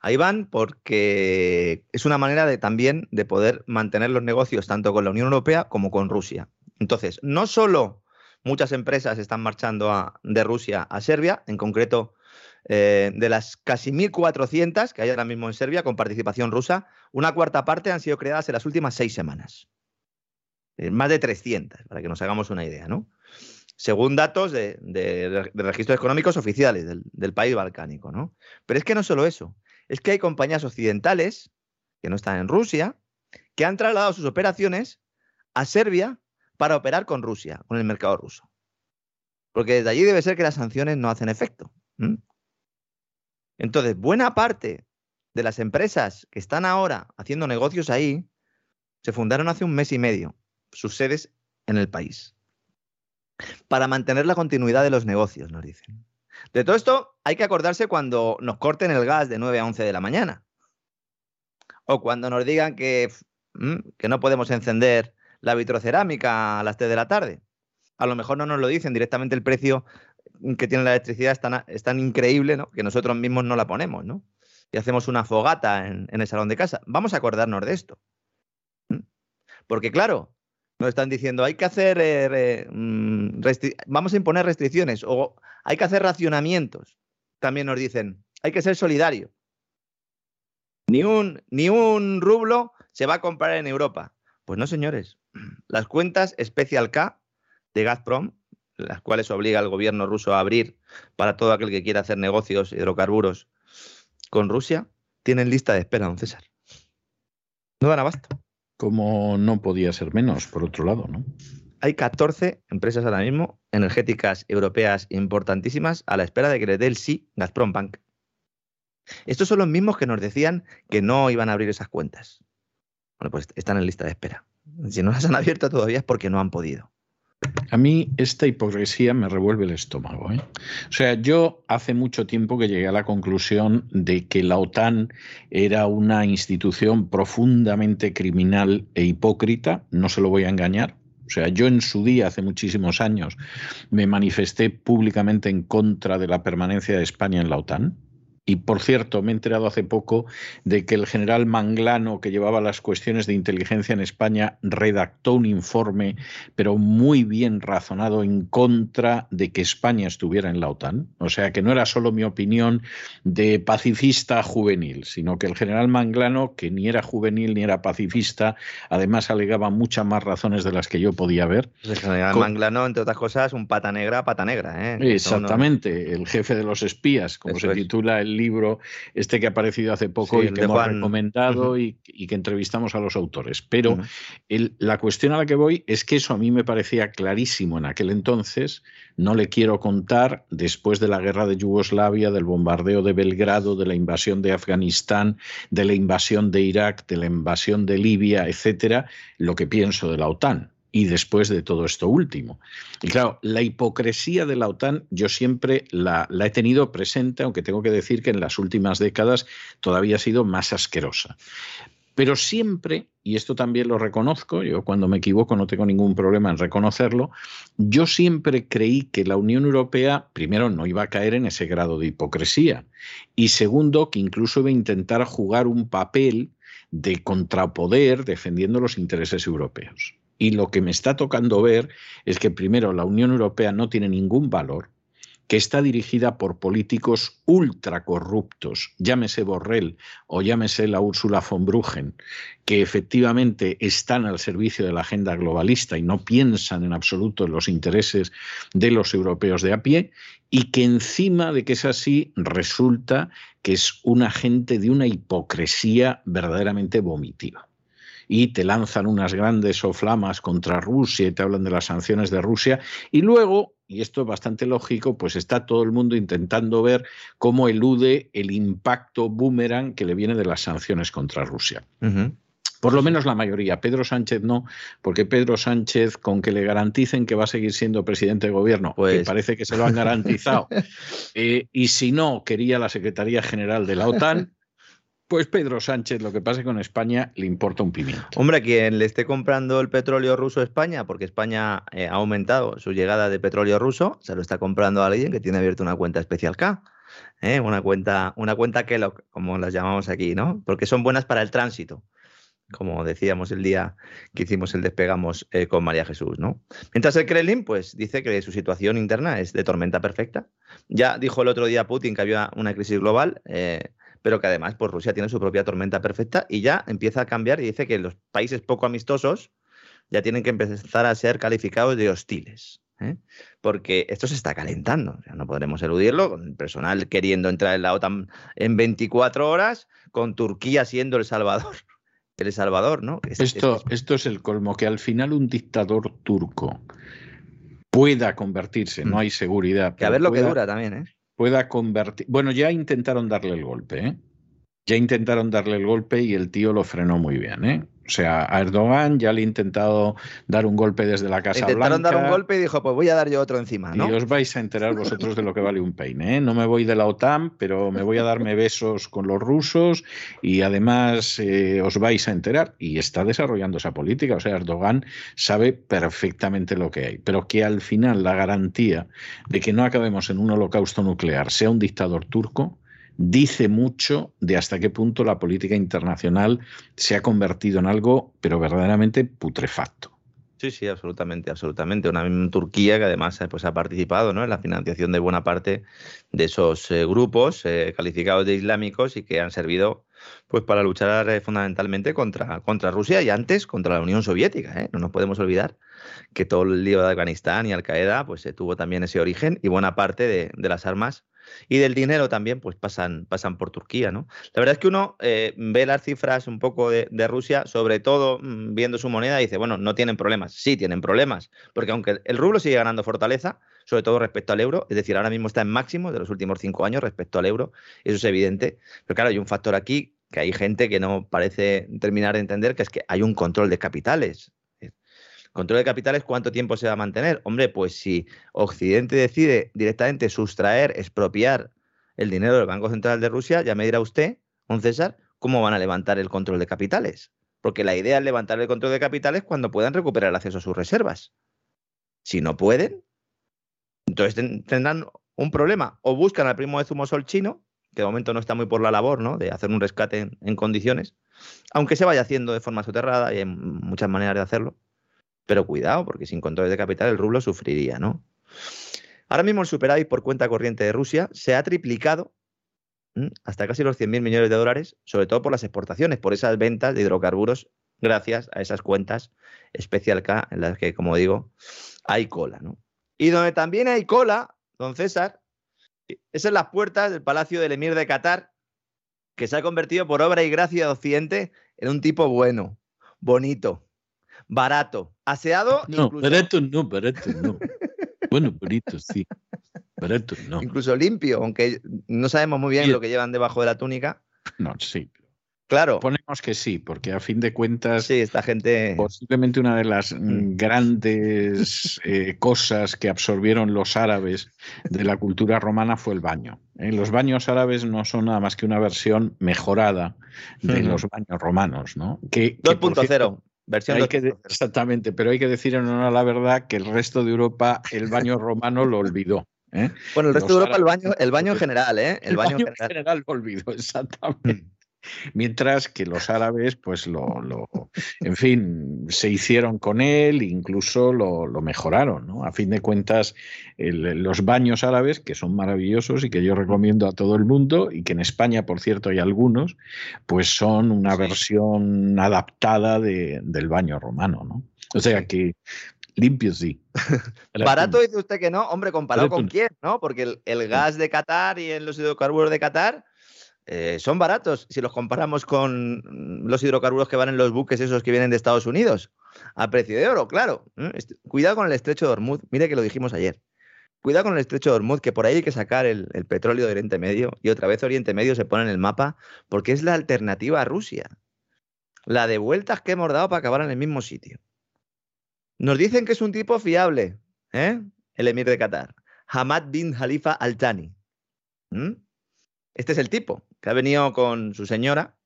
[SPEAKER 2] Ahí van porque es una manera de también de poder mantener los negocios tanto con la Unión Europea como con Rusia. Entonces, no solo muchas empresas están marchando de Rusia a Serbia, en concreto eh, de las casi 1.400 que hay ahora mismo en Serbia con participación rusa, una cuarta parte han sido creadas en las últimas seis semanas. Eh, más de 300, para que nos hagamos una idea, ¿no? Según datos de, registros económicos oficiales del, del, país balcánico, ¿no? Pero es que no solo eso, es que hay compañías occidentales, que no están en Rusia, que han trasladado sus operaciones a Serbia para operar con Rusia, con el mercado ruso. Porque desde allí debe ser que las sanciones no hacen efecto. Entonces, buena parte de las empresas que están ahora haciendo negocios ahí se fundaron hace un mes y medio, sus sedes en el país, para mantener la continuidad de los negocios, nos dicen. De todo esto hay que acordarse cuando nos corten el gas de 9 a 11 de la mañana. O cuando nos digan que, mm, que no podemos encender la vitrocerámica a las 3 de la tarde. A lo mejor no nos lo dicen directamente el precio que tiene la electricidad es tan, increíble ¿no? que nosotros mismos no la ponemos. Y hacemos una fogata en, el salón de casa. Vamos a acordarnos de esto. Porque claro, nos están diciendo, hay que hacer, eh, mm, vamos a imponer restricciones o hay que hacer racionamientos. También nos dicen, hay que ser solidario. Ni un, ni un rublo se va a comprar en Europa. Pues no, señores. Las cuentas Special K de Gazprom, las cuales obliga al gobierno ruso a abrir para todo aquel que quiera hacer negocios hidrocarburos con Rusia, tienen lista de espera, don César. No dan abasto
[SPEAKER 1] como no podía ser menos, por otro lado, ¿no?
[SPEAKER 2] Hay 14 empresas ahora mismo energéticas europeas importantísimas a la espera de que le dé el sí Gazprom Bank. Estos son los mismos que nos decían que no iban a abrir esas cuentas. Bueno, pues están en lista de espera. Si no las han abierto todavía es porque no han podido.
[SPEAKER 1] A mí esta hipocresía me revuelve el estómago. ¿eh? O sea, yo hace mucho tiempo que llegué a la conclusión de que la OTAN era una institución profundamente criminal e hipócrita, no se lo voy a engañar. O sea, yo en su día, hace muchísimos años, me manifesté públicamente en contra de la permanencia de España en la OTAN. Y por cierto, me he enterado hace poco de que el general Manglano, que llevaba las cuestiones de inteligencia en España, redactó un informe, pero muy bien razonado, en contra de que España estuviera en la OTAN. O sea, que no era solo mi opinión de pacifista juvenil, sino que el general Manglano, que ni era juvenil ni era pacifista, además alegaba muchas más razones de las que yo podía ver.
[SPEAKER 2] El general Manglano, entre otras cosas, un pata negra, pata negra.
[SPEAKER 1] ¿eh? Exactamente, el jefe de los espías, como se titula el libro este que ha aparecido hace poco y que hemos recomendado y, que entrevistamos a los autores. Pero la cuestión a la que voy es que eso a mí me parecía clarísimo en aquel entonces. No le quiero contar después de la guerra de Yugoslavia, del bombardeo de Belgrado, de la invasión de Afganistán, de la invasión de Irak, de la invasión de Libia, etcétera, lo que pienso de la OTAN y después de todo esto último. Y claro, la hipocresía de la OTAN yo siempre la, he tenido presente, aunque tengo que decir que en las últimas décadas todavía ha sido más asquerosa. Pero siempre, y esto también lo reconozco, yo cuando me equivoco no tengo ningún problema en reconocerlo, yo siempre creí que la Unión Europea, primero, no iba a caer en ese grado de hipocresía, y segundo, que incluso iba a intentar jugar un papel de contrapoder defendiendo los intereses europeos. Y lo que me está tocando ver es que primero la Unión Europea no tiene ningún valor, que está dirigida por políticos ultra corruptos, llámese Borrell o llámese la Úrsula von Bruggen, que efectivamente están al servicio de la agenda globalista y no piensan en absoluto en los intereses de los europeos de a pie, y que encima de que es así, resulta que es una gente de una hipocresía verdaderamente vomitiva y te lanzan unas grandes soflamas contra Rusia y te hablan de las sanciones de Rusia y luego, y esto es bastante lógico, pues está todo el mundo intentando ver cómo elude el impacto boomerang que le viene de las sanciones contra Rusia. Por lo menos la mayoría. Pedro Sánchez no, porque Pedro Sánchez, con que le garanticen que va a seguir siendo presidente de gobierno, pues... parece que se lo han garantizado, eh, y si no, quería la Secretaría General de la OTAN, pues Pedro Sánchez, lo que pase con España, le importa un pimiento.
[SPEAKER 2] Hombre, quien le esté comprando el petróleo ruso a España, porque España eh, ha aumentado su llegada de petróleo ruso, se lo está comprando a alguien que tiene abierto una cuenta especial K. ¿eh? Una cuenta, una cuenta que como las llamamos aquí, ¿no? Porque son buenas para el tránsito como decíamos el día que hicimos el despegamos eh, con María Jesús, ¿no? Mientras el Kremlin, pues dice que su situación interna es de tormenta perfecta. Ya dijo el otro día Putin que había una crisis global, pero que además pues, Rusia tiene su propia tormenta perfecta y ya empieza a cambiar y dice que los países poco amistosos ya tienen que empezar a ser calificados de hostiles. ¿eh? Porque esto se está calentando, no podremos eludirlo, con el personal queriendo entrar en la OTAN en 24 horas, con Turquía siendo el salvador. El Salvador, ¿no?
[SPEAKER 1] esto, esto es el colmo, que al final un dictador turco pueda convertirse, no mm. hay seguridad.
[SPEAKER 2] Que a ver lo que dura también, ¿eh?
[SPEAKER 1] Pueda convertir. Bueno, ya intentaron darle el golpe, ¿eh? Ya intentaron darle el golpe y el tío lo frenó muy bien, ¿eh? O sea, a Erdogan ya le he intentado dar un golpe desde la Casa
[SPEAKER 2] Intentaron dar un golpe y dijo, pues voy a dar yo otro encima, ¿no?
[SPEAKER 1] Y os vais a enterar vosotros de lo que vale un peine, ¿eh? No me voy de la OTAN, pero me voy a darme besos con los rusos y además eh, os vais a enterar. Y está desarrollando esa política. O sea, Erdogan sabe perfectamente lo que hay. Pero que al final la garantía de que no acabemos en un holocausto nuclear sea un dictador turco, dice mucho de hasta qué punto la política internacional se ha convertido en algo, pero verdaderamente putrefacto.
[SPEAKER 2] Sí, sí, absolutamente, absolutamente. Una Turquía que además eh, pues, ha participado ¿no? en la financiación de buena parte de esos eh, grupos eh, calificados de islámicos y que han servido pues, para luchar fundamentalmente contra, contra Rusia y antes contra la Unión Soviética. No nos podemos olvidar que todo el lío de Afganistán y Al Qaeda pues, tuvo también ese origen y buena parte de, de las armas y del dinero también, pues pasan, pasan por Turquía, ¿no? La verdad es que uno eh, ve las cifras un poco de, Rusia, sobre todo mm, viendo su moneda, y dice, bueno, no tienen problemas. Sí, tienen problemas, porque aunque el rublo sigue ganando fortaleza, sobre todo respecto al euro, es decir, ahora mismo está en máximo de los últimos cinco años respecto al euro, eso es evidente, pero claro, hay un factor aquí que hay gente que no parece terminar de entender, que es que hay un control de capitales. Control de capitales, ¿cuánto tiempo se va a mantener? Hombre, pues si Occidente decide directamente sustraer, expropiar el dinero del Banco Central de Rusia, ya me dirá usted, don César, cómo van a levantar el control de capitales. Porque la idea es levantar el control de capitales cuando puedan recuperar el acceso a sus reservas. Si no pueden, entonces tendrán un problema. O buscan al primo de Zumosol chino, que de momento no está muy por la labor, ¿no? De hacer un rescate en condiciones, aunque se vaya haciendo de forma soterrada y hay muchas maneras de hacerlo. Pero cuidado, porque sin controles de capital el rublo sufriría, ¿no? Ahora mismo el superávit por cuenta corriente de Rusia se ha triplicado hasta casi los 100.000 millones de dólares, sobre todo por las exportaciones, por esas ventas de hidrocarburos, gracias a esas cuentas especial K en las que, como digo, hay cola, ¿no? Y donde también hay cola, don César, es en las puertas del Palacio del Emir de Qatar, que se ha convertido por obra y gracia de Occidente en un tipo bueno, bonito, barato, aseado.
[SPEAKER 1] No, barato no, barato no. bueno, bonito, sí. Barato no.
[SPEAKER 2] Incluso limpio, aunque no sabemos muy bien lo que llevan debajo de la túnica.
[SPEAKER 1] No, sí.
[SPEAKER 2] Claro.
[SPEAKER 1] Ponemos que sí, porque a fin de cuentas.
[SPEAKER 2] Sí, esta gente.
[SPEAKER 1] Posiblemente una de las mm. grandes eh, cosas que absorbieron los árabes de la cultura romana fue el baño. ¿eh? Los baños árabes no son nada más que una versión mejorada de los baños romanos, ¿no?
[SPEAKER 2] 2.0. Versión
[SPEAKER 1] exactamente, pero hay que decir en honor a la verdad que el resto de Europa el baño romano lo olvidó. ¿eh?
[SPEAKER 2] Bueno, el resto de Europa el baño, el baño en general, ¿eh?
[SPEAKER 1] El, baño, en general. lo olvidó, exactamente. Mientras que los árabes, pues lo, lo, en fin, se hicieron con él, incluso lo, lo mejoraron, ¿no? A fin de cuentas, el, los baños árabes, que son maravillosos y que yo recomiendo a todo el mundo, y que en España, por cierto, hay algunos, pues son una versión adaptada de, del baño romano, ¿no? O sea que limpio sí.
[SPEAKER 2] Barato dice usted que no, hombre, comparado con quién, ¿no? Porque el, el gas de Qatar y los hidrocarburos de Qatar eh, son baratos si los comparamos con los hidrocarburos que van en los buques esos que vienen de Estados Unidos, a precio de oro, claro. Cuidado con el estrecho de Hormuz, mire que lo dijimos ayer. Cuidado con el estrecho de Hormuz, que por ahí hay que sacar el, petróleo de Oriente Medio y otra vez Oriente Medio se pone en el mapa porque es la alternativa a Rusia. La de vueltas que hemos dado para acabar en el mismo sitio. Nos dicen que es un tipo fiable, ¿eh? el emir de Qatar, Hamad bin Khalifa Al Thani. ¿Mm? Este es el tipo que ha venido con su señora.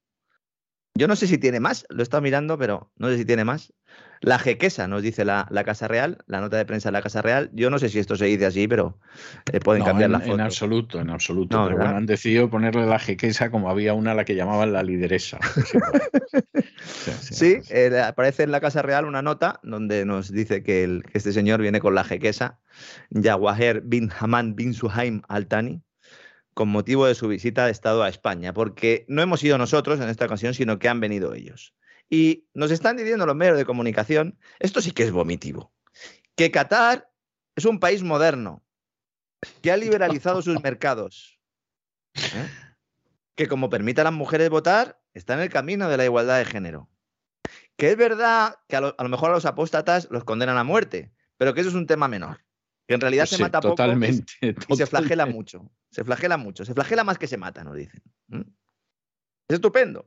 [SPEAKER 2] Yo no sé si tiene más, lo he estado mirando, pero no sé si tiene más. La jequesa, nos dice la, la, Casa Real, la nota de prensa de la Casa Real. Yo no sé si esto se dice así, pero eh, pueden
[SPEAKER 1] no,
[SPEAKER 2] cambiar
[SPEAKER 1] en,
[SPEAKER 2] la foto.
[SPEAKER 1] En absoluto, en absoluto. No, pero bueno, han decidido ponerle la jequesa como había una a la que llamaban la lideresa.
[SPEAKER 2] sí, eh, aparece en la Casa Real una nota donde nos dice que, el, que este señor viene con la jequesa, Yawaher bin Haman bin Suhaim al-Tani, con motivo de su visita de Estado a España, porque no hemos ido nosotros en esta ocasión, sino que han venido ellos. Y nos están diciendo los medios de comunicación, esto sí que es vomitivo, que Qatar es un país moderno, que ha liberalizado sus mercados, ¿eh? que como permite a las mujeres votar, está en el camino de la igualdad de género. Que es verdad que a a lo mejor a los apóstatas los condenan a muerte, pero que eso es un tema menor. Que en realidad se
[SPEAKER 1] sí,
[SPEAKER 2] mata
[SPEAKER 1] totalmente,
[SPEAKER 2] poco y,
[SPEAKER 1] totalmente.
[SPEAKER 2] y, se flagela mucho. Se flagela mucho. Se flagela más que se mata, nos dicen. ¿Mm? Es estupendo.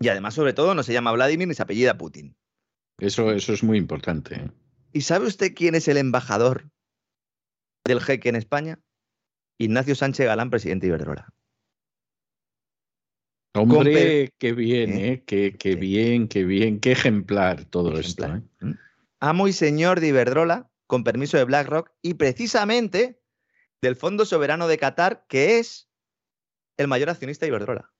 [SPEAKER 2] Y además, sobre todo, no se llama Vladimir ni se apellida Putin.
[SPEAKER 1] Eso, eso es muy importante.
[SPEAKER 2] ¿Y sabe usted quién es el embajador del jeque en España? Ignacio Sánchez Galán, presidente de Iberdrola.
[SPEAKER 1] Hombre, qué bien, ¿eh? ¿eh? Qué, qué sí. bien, qué bien, qué ejemplar todo esto. ¿eh?
[SPEAKER 2] Amo y señor de Iberdrola, con permiso de BlackRock y precisamente del Fondo Soberano de Qatar, que es el mayor accionista de Iberdrola.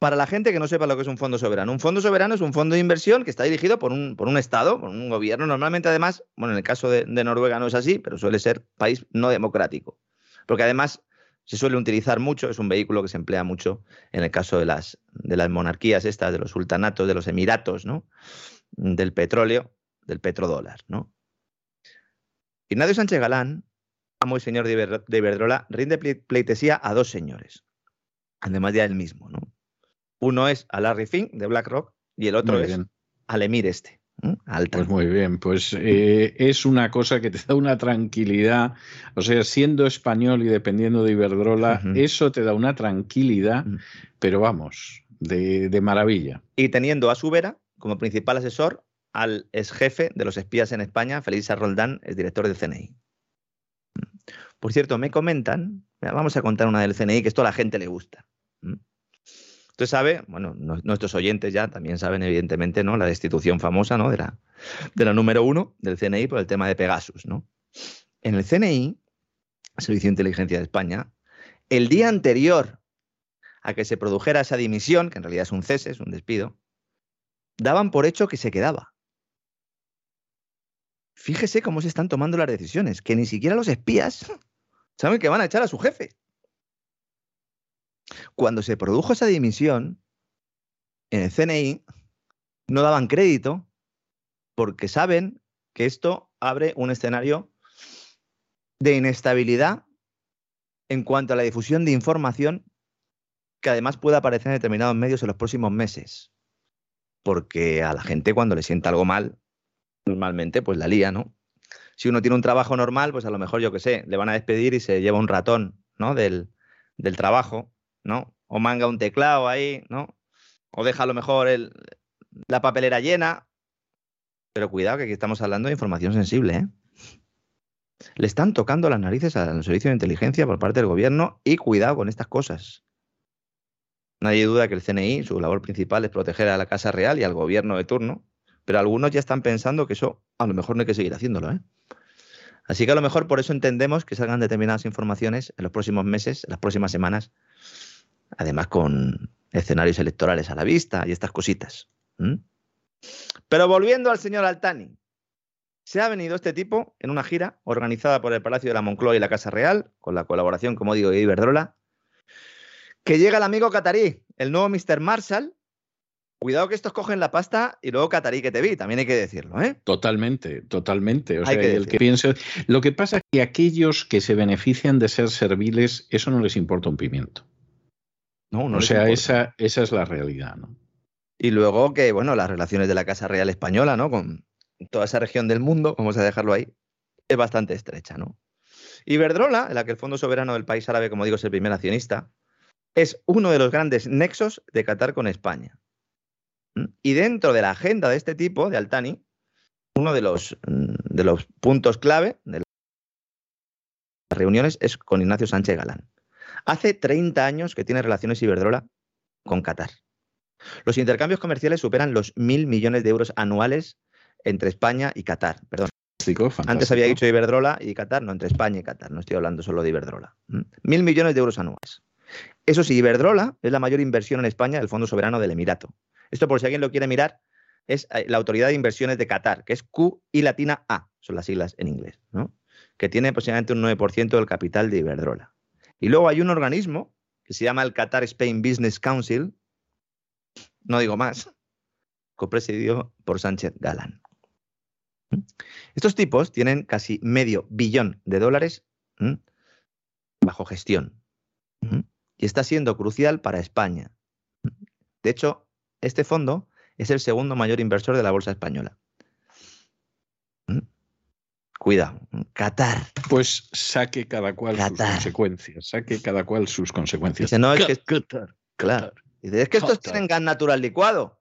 [SPEAKER 2] Para la gente que no sepa lo que es un fondo soberano, un fondo soberano es un fondo de inversión que está dirigido por un, por un Estado, por un gobierno. Normalmente, además, bueno, en el caso de, de Noruega no es así, pero suele ser país no democrático. Porque además se suele utilizar mucho, es un vehículo que se emplea mucho en el caso de las, de las monarquías estas, de los sultanatos, de los emiratos, ¿no? Del petróleo, del petrodólar, ¿no? Ignacio Sánchez Galán, amo y señor de Iberdrola, rinde pleitesía a dos señores, además de a él mismo, ¿no? Uno es a Larry Fink de BlackRock y el otro es al Emir este. Alta.
[SPEAKER 1] Pues muy bien, pues eh, es una cosa que te da una tranquilidad, o sea, siendo español y dependiendo de Iberdrola, uh -huh. eso te da una tranquilidad, uh -huh. pero vamos, de, de, maravilla.
[SPEAKER 2] Y teniendo a su vera como principal asesor al ex jefe de los espías en España, Félix Roldán, es director del CNI. Por cierto, me comentan, vamos a contar una del CNI, que esto a la gente le gusta. Usted sabe, bueno, nuestros oyentes ya también saben, evidentemente, ¿no? La destitución famosa, ¿no? De la, de la número uno del CNI por el tema de Pegasus, ¿no? En el CNI, Servicio de Inteligencia de España, el día anterior a que se produjera esa dimisión, que en realidad es un cese, es un despido, daban por hecho que se quedaba. Fíjese cómo se están tomando las decisiones, que ni siquiera los espías saben que van a echar a su jefe. Cuando se produjo esa dimisión, en el CNI no daban crédito porque saben que esto abre un escenario de inestabilidad en cuanto a la difusión de información que además puede aparecer en determinados medios en los próximos meses. Porque a la gente cuando le sienta algo mal, normalmente pues la lía, ¿no? Si uno tiene un trabajo normal, pues a lo mejor, yo qué sé, le van a despedir y se lleva un ratón, ¿no? Del, del trabajo ¿no? O manga un teclado ahí, ¿no? O deja a lo mejor el, la papelera llena. Pero cuidado que aquí estamos hablando de información sensible, ¿eh? Le están tocando las narices al servicio de inteligencia por parte del gobierno y cuidado con estas cosas. Nadie duda que el CNI, su labor principal es proteger a la Casa Real y al gobierno de turno, pero algunos ya están pensando que eso a lo mejor no hay que seguir haciéndolo, ¿eh? Así que a lo mejor por eso entendemos que salgan determinadas informaciones en los próximos meses, en las próximas semanas, además con escenarios electorales a la vista y estas cositas. Pero volviendo al señor Altani, se ha venido este tipo en una gira organizada por el Palacio de la Moncloa y la Casa Real, con la colaboración, como digo, de Iberdrola, que llega el amigo Catarí, el nuevo Mr. Marshall. Cuidado que estos cogen la pasta y luego Catarí que te vi, también hay que decirlo, ¿eh?
[SPEAKER 1] Totalmente, totalmente. O sea, el que piense. Lo que pasa es que aquellos que se benefician de ser serviles, eso no les importa un pimiento. No, no o sea, esa, esa es la realidad, ¿no?
[SPEAKER 2] Y luego que, bueno, las relaciones de la Casa Real Española, ¿no? Con toda esa región del mundo, vamos a dejarlo ahí, es bastante estrecha, ¿no? Iberdrola, en la que el Fondo Soberano del país árabe, como digo, es el primer accionista, es uno de los grandes nexos de Qatar con España. ¿Mm? Y dentro de la agenda de este tipo, de Altani, uno de los, mm, de los puntos clave de las reuniones es con Ignacio Sánchez Galán. Hace 30 años que tiene relaciones Iberdrola con Qatar. Los intercambios comerciales superan los mil millones de euros anuales entre España y Qatar. Perdón. Antes había dicho Iberdrola y Qatar, no, entre España y Qatar. No estoy hablando solo de Iberdrola. Mil millones de euros anuales. Eso sí, Iberdrola es la mayor inversión en España del Fondo Soberano del Emirato. Esto, por si alguien lo quiere mirar, es eh, la Autoridad de Inversiones de Qatar, que es Q y latina A, son las siglas en inglés, ¿no? que tiene aproximadamente un 9% del capital de Iberdrola. Y luego hay un organismo que se llama el Qatar Spain Business Council, no digo más, copresidido por Sánchez Galán. Estos tipos tienen casi medio billón de dólares bajo gestión y está siendo crucial para España. De hecho, este fondo es el segundo mayor inversor de la bolsa española. Cuidado, Qatar.
[SPEAKER 1] Pues saque cada cual sus consecuencias, saque cada cual sus consecuencias.
[SPEAKER 2] Dice, no, es que, Qatar, claro. Dice, es que estos tienen gas natural licuado.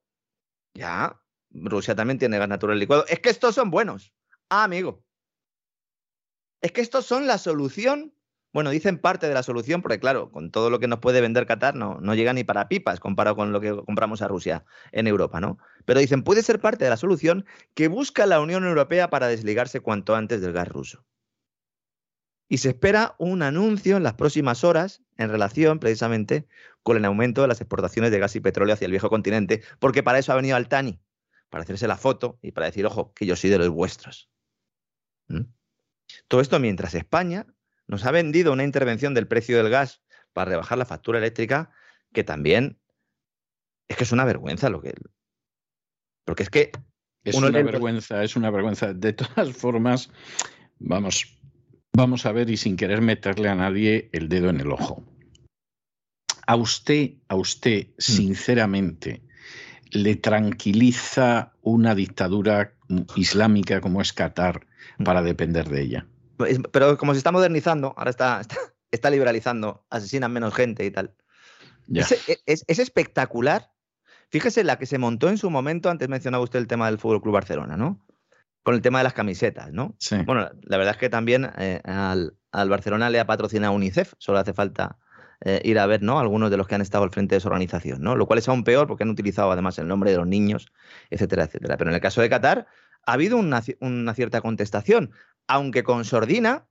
[SPEAKER 2] Ya, Rusia también tiene gas natural licuado. Es que estos son buenos. Ah, amigo. Es que estos son la solución. Bueno, dicen parte de la solución, porque claro, con todo lo que nos puede vender Qatar no, no llega ni para pipas comparado con lo que compramos a Rusia en Europa, ¿no? Pero dicen, puede ser parte de la solución que busca la Unión Europea para desligarse cuanto antes del gas ruso. Y se espera un anuncio en las próximas horas en relación precisamente con el aumento de las exportaciones de gas y petróleo hacia el viejo continente, porque para eso ha venido Altani, para hacerse la foto y para decir, ojo, que yo soy de los vuestros. Todo esto mientras España nos ha vendido una intervención del precio del gas para rebajar la factura eléctrica que también es que es una vergüenza lo que... Porque es que...
[SPEAKER 1] Es una vergüenza, es una vergüenza. De todas formas, vamos, vamos a ver y sin querer meterle a nadie el dedo en el ojo. A usted, a usted, mm. sinceramente, le tranquiliza una dictadura islámica como es Qatar para depender de ella.
[SPEAKER 2] Pero como se está modernizando, ahora está, está, liberalizando, asesinan menos gente y tal. Es, espectacular. Fíjese la que se montó en su momento, antes mencionaba usted el tema del Fútbol Club Barcelona, ¿no? Con el tema de las camisetas, ¿no? Sí. Bueno, la verdad es que también eh, al, al, Barcelona le ha patrocinado UNICEF, solo hace falta eh, ir a ver ¿no? algunos de los que han estado al frente de su organización, ¿no? lo cual es aún peor porque han utilizado además el nombre de los niños, etcétera, etcétera. Pero en el caso de Qatar ha habido una, cierta contestación, aunque con sordina,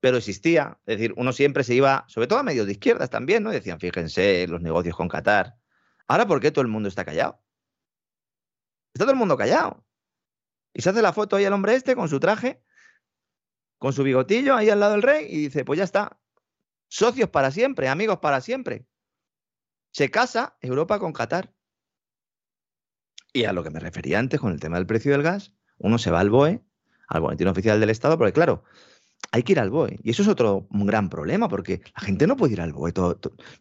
[SPEAKER 2] pero existía. Es decir, uno siempre se iba, sobre todo a medios de izquierdas también, ¿no? Decían, fíjense, los negocios con Qatar. Ahora, ¿por qué todo el mundo está callado? Está todo el mundo callado. Y se hace la foto ahí al hombre este con su traje, con su bigotillo ahí al lado del rey y dice, pues ya está, Socios para siempre, amigos para siempre. Se casa Europa con Qatar. Y a lo que me refería antes con el tema del precio del gas, uno se va al BOE, al boletín oficial del Estado, porque claro, hay que ir al BOE. Y eso es otro gran problema, porque la gente no puede ir al BOE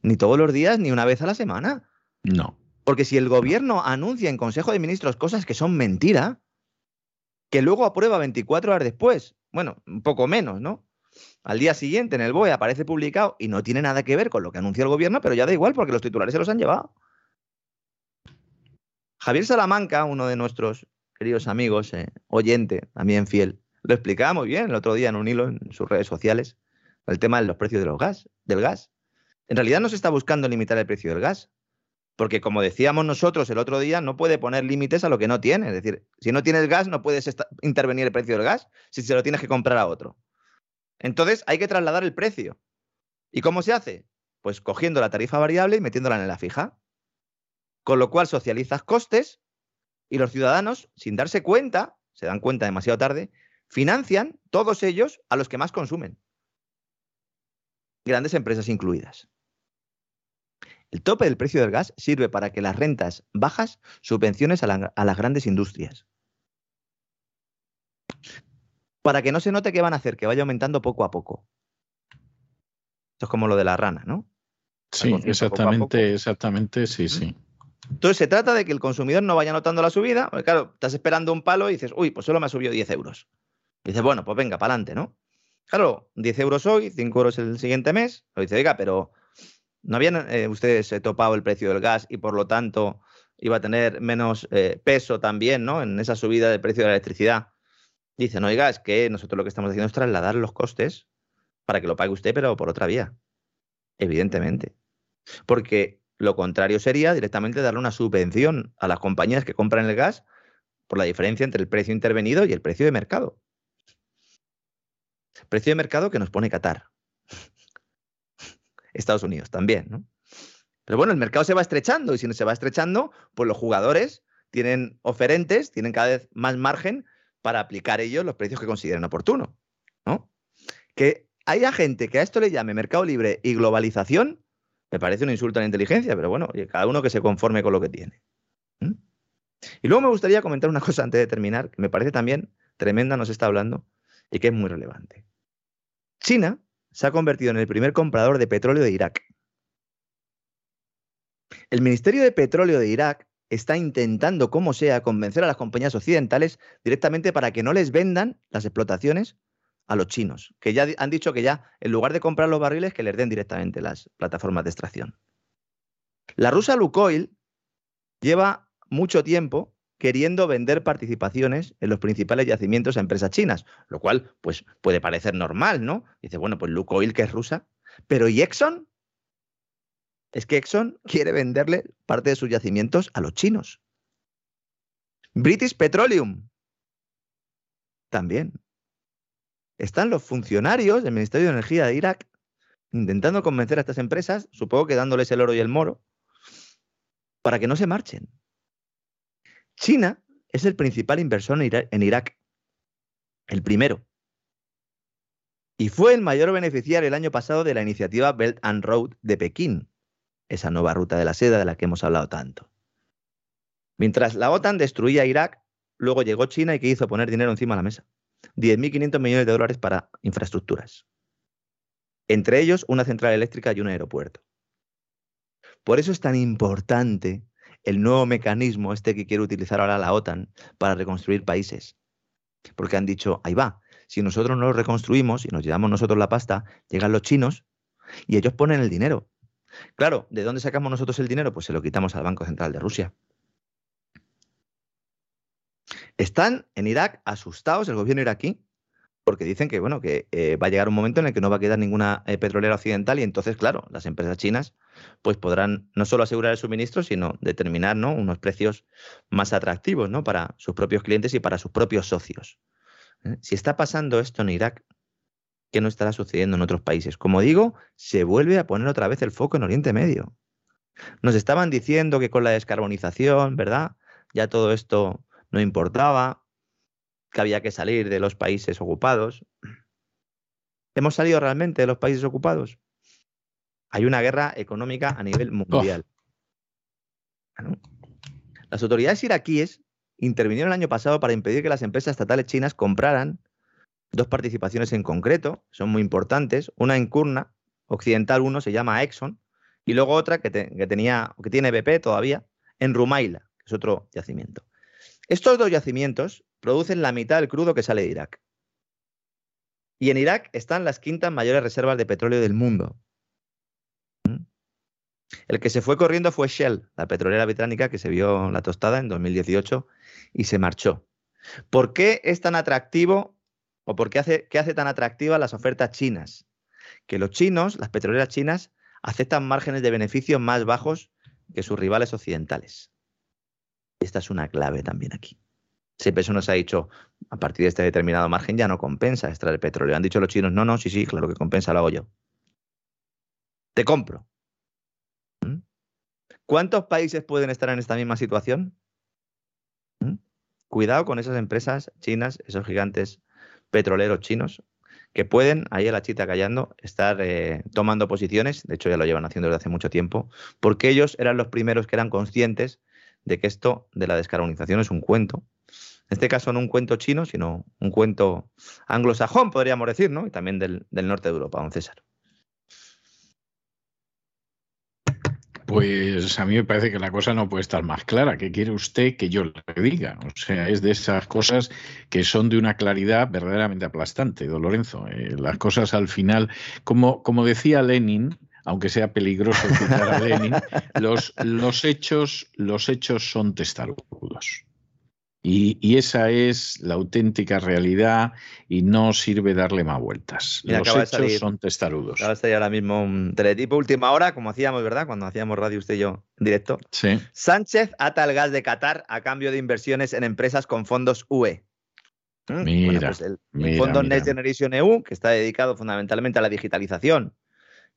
[SPEAKER 2] ni todos los días, ni una vez a la semana.
[SPEAKER 1] No.
[SPEAKER 2] Porque si el gobierno anuncia en Consejo de Ministros cosas que son mentira, que luego aprueba 24 horas después, bueno, un poco menos, ¿no? Al día siguiente en el BOE aparece publicado y no tiene nada que ver con lo que anunció el gobierno, pero ya da igual porque los titulares se los han llevado. Javier Salamanca, uno de nuestros queridos amigos, eh, oyente, también fiel, lo explicaba muy bien el otro día en un hilo en sus redes sociales, el tema de los precios de los gas, del gas. En realidad no se está buscando limitar el precio del gas. Porque como decíamos nosotros el otro día, no puede poner límites a lo que no tiene. Es decir, si no tienes gas, no puedes intervenir el precio del gas si se lo tienes que comprar a otro. Entonces hay que trasladar el precio. ¿Y cómo se hace? Pues cogiendo la tarifa variable y metiéndola en la fija. Con lo cual socializas costes y los ciudadanos, sin darse cuenta, se dan cuenta demasiado tarde, financian todos ellos a los que más consumen. Grandes empresas incluidas. El tope del precio del gas sirve para que las rentas bajas subvenciones a, a las grandes industrias. Para que no se note qué van a hacer, que vaya aumentando poco a poco. Esto es como lo de la rana, ¿no?
[SPEAKER 1] Sí, exactamente, exactamente, sí, sí.
[SPEAKER 2] Entonces se trata de que el consumidor no vaya notando la subida, claro, estás esperando un palo y dices, uy, pues solo me ha subido 10 euros. Y dices, bueno, pues venga, para adelante, ¿no? Claro, 10 euros hoy, 5 euros el siguiente mes. Lo dice, oiga, pero ¿no habían eh, ustedes eh, topado el precio del gas y por lo tanto iba a tener menos eh, peso también, ¿no? En esa subida del precio de la electricidad. Dicen, oiga, es que nosotros lo que estamos haciendo es trasladar los costes para que lo pague usted, pero por otra vía. Evidentemente. Porque lo contrario sería directamente darle una subvención a las compañías que compran el gas por la diferencia entre el precio intervenido y el precio de mercado. Precio de mercado que nos pone Qatar. Estados Unidos también, ¿no? Pero bueno, el mercado se va estrechando y si no se va estrechando, pues los jugadores tienen oferentes, tienen cada vez más margen para aplicar ellos los precios que consideren oportuno, ¿no? Que haya gente que a esto le llame mercado libre y globalización, me parece un insulto a la inteligencia, pero bueno, cada uno que se conforme con lo que tiene. Y luego me gustaría comentar una cosa antes de terminar, que me parece también tremenda, nos está hablando, y que es muy relevante. China se ha convertido en el primer comprador de petróleo de Irak. El Ministerio de Petróleo de Irak está intentando, como sea, convencer a las compañías occidentales directamente para que no les vendan las explotaciones a los chinos, que ya han dicho que ya, en lugar de comprar los barriles, que les den directamente las plataformas de extracción. La rusa Lukoil lleva mucho tiempo queriendo vender participaciones en los principales yacimientos a empresas chinas, lo cual pues puede parecer normal, ¿no? Dice, bueno, pues Lukoil que es rusa, pero ¿y Exxon? Es que Exxon quiere venderle parte de sus yacimientos a los chinos. British Petroleum también están los funcionarios del Ministerio de Energía de Irak intentando convencer a estas empresas, supongo que dándoles el oro y el moro, para que no se marchen. China es el principal inversor en Irak, el primero. Y fue el mayor beneficiario el año pasado de la iniciativa Belt and Road de Pekín, esa nueva ruta de la seda de la que hemos hablado tanto. Mientras la OTAN destruía Irak, luego llegó China y que hizo poner dinero encima de la mesa. 10.500 millones de dólares para infraestructuras. Entre ellos, una central eléctrica y un aeropuerto. Por eso es tan importante el nuevo mecanismo, este que quiere utilizar ahora la OTAN, para reconstruir países. Porque han dicho, ahí va, si nosotros no lo reconstruimos y nos llevamos nosotros la pasta, llegan los chinos y ellos ponen el dinero. Claro, ¿de dónde sacamos nosotros el dinero? Pues se lo quitamos al Banco Central de Rusia. Están en Irak asustados el gobierno iraquí porque dicen que bueno que eh, va a llegar un momento en el que no va a quedar ninguna eh, petrolera occidental y entonces claro las empresas chinas pues podrán no solo asegurar el suministro sino determinar ¿no? unos precios más atractivos ¿no? para sus propios clientes y para sus propios socios ¿eh? si está pasando esto en Irak ¿qué no estará sucediendo en otros países como digo se vuelve a poner otra vez el foco en Oriente Medio nos estaban diciendo que con la descarbonización verdad ya todo esto no importaba, que había que salir de los países ocupados. ¿Hemos salido realmente de los países ocupados? Hay una guerra económica a nivel mundial. Las autoridades iraquíes intervinieron el año pasado para impedir que las empresas estatales chinas compraran dos participaciones en concreto, son muy importantes, una en Kurna, occidental uno se llama Exxon, y luego otra que, que tenía, que tiene BP todavía, en Rumaila, que es otro yacimiento. Estos dos yacimientos producen la mitad del crudo que sale de Irak. Y en Irak están las quintas mayores reservas de petróleo del mundo. ¿Mm? El que se fue corriendo fue Shell, la petrolera británica que se vio la tostada en 2018 y se marchó. ¿Por qué es tan atractivo o por qué hace, qué hace tan atractivas las ofertas chinas? Que los chinos, las petroleras chinas, aceptan márgenes de beneficio más bajos que sus rivales occidentales. Esta es una clave también aquí. Siempre eso nos ha dicho, a partir de este determinado margen ya no compensa extraer petróleo. Han dicho los chinos, no, no, sí, sí, claro que compensa, lo hago yo. Te compro. ¿Mm? ¿Cuántos países pueden estar en esta misma situación? ¿Mm? Cuidado con esas empresas chinas, esos gigantes petroleros chinos, que pueden, ahí a la chita callando, estar eh, tomando posiciones, de hecho ya lo llevan haciendo desde hace mucho tiempo, porque ellos eran los primeros que eran conscientes de que esto de la descarbonización es un cuento. En este caso no un cuento chino, sino un cuento anglosajón, podríamos decir, ¿no? Y también del, del norte de Europa, don César.
[SPEAKER 1] Pues a mí me parece que la cosa no puede estar más clara. ¿Qué quiere usted que yo le diga? O sea, es de esas cosas que son de una claridad verdaderamente aplastante, don Lorenzo. Eh, las cosas al final, como, como decía Lenin, aunque sea peligroso citar a Lenin, los, los, hechos, los hechos son testarudos. Y, esa es la auténtica realidad y no sirve darle más vueltas. Los hechos son testarudos.
[SPEAKER 2] Acaba de ahora mismo un teletipo última hora, como hacíamos, ¿verdad? Cuando hacíamos radio usted y yo en directo.
[SPEAKER 1] Sí.
[SPEAKER 2] Sánchez ata el gas de Qatar a cambio de inversiones en empresas con fondos UE.
[SPEAKER 1] ¿Mm? Mira,
[SPEAKER 2] pues el, fondo Next Generation EU, que está dedicado fundamentalmente a la digitalización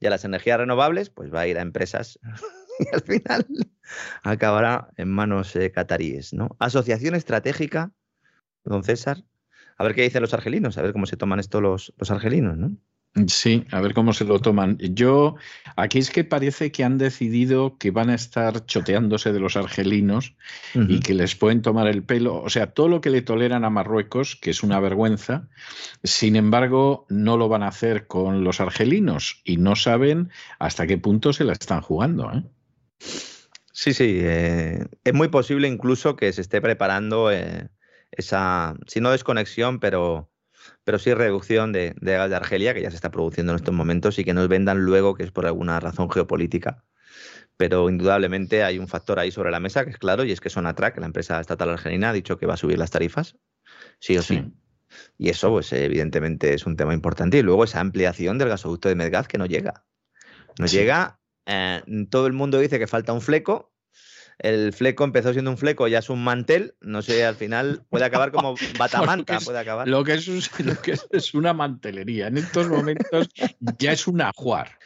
[SPEAKER 2] y a las energías renovables, pues va a ir a empresas y al final acabará en manos cataríes, ¿no? Asociación estratégica, don César. A ver qué dicen los argelinos, a ver cómo se toman esto los, los argelinos, ¿no?
[SPEAKER 1] Sí, a ver cómo se lo toman. Yo, aquí es que parece que han decidido que van a estar choteándose de los argelinos y que les pueden tomar el pelo. O sea, todo lo que le toleran a Marruecos, que es una vergüenza, sin embargo, no lo van a hacer con los argelinos y no saben hasta qué punto se la están jugando. ¿eh?
[SPEAKER 2] Sí, sí. Eh, es muy posible incluso que se esté preparando eh, esa, si no desconexión, pero, pero sí reducción de, gas de Argelia, que ya se está produciendo en estos momentos, y que nos vendan luego que es por alguna razón geopolítica. Pero indudablemente hay un factor ahí sobre la mesa que es claro, y es que Sonatrach, la empresa estatal argelina, ha dicho que va a subir las tarifas, sí o sí. Y eso, pues evidentemente es un tema importante. Y luego esa ampliación del gasoducto de Medgaz que no llega. No llega eh, todo el mundo dice que falta un fleco. El fleco empezó siendo un fleco, ya es un mantel. No sé, al final puede acabar como batamanta.
[SPEAKER 1] lo
[SPEAKER 2] puede acabar.
[SPEAKER 1] Lo que, es, lo que es, una mantelería. En estos momentos ya es un ajuar.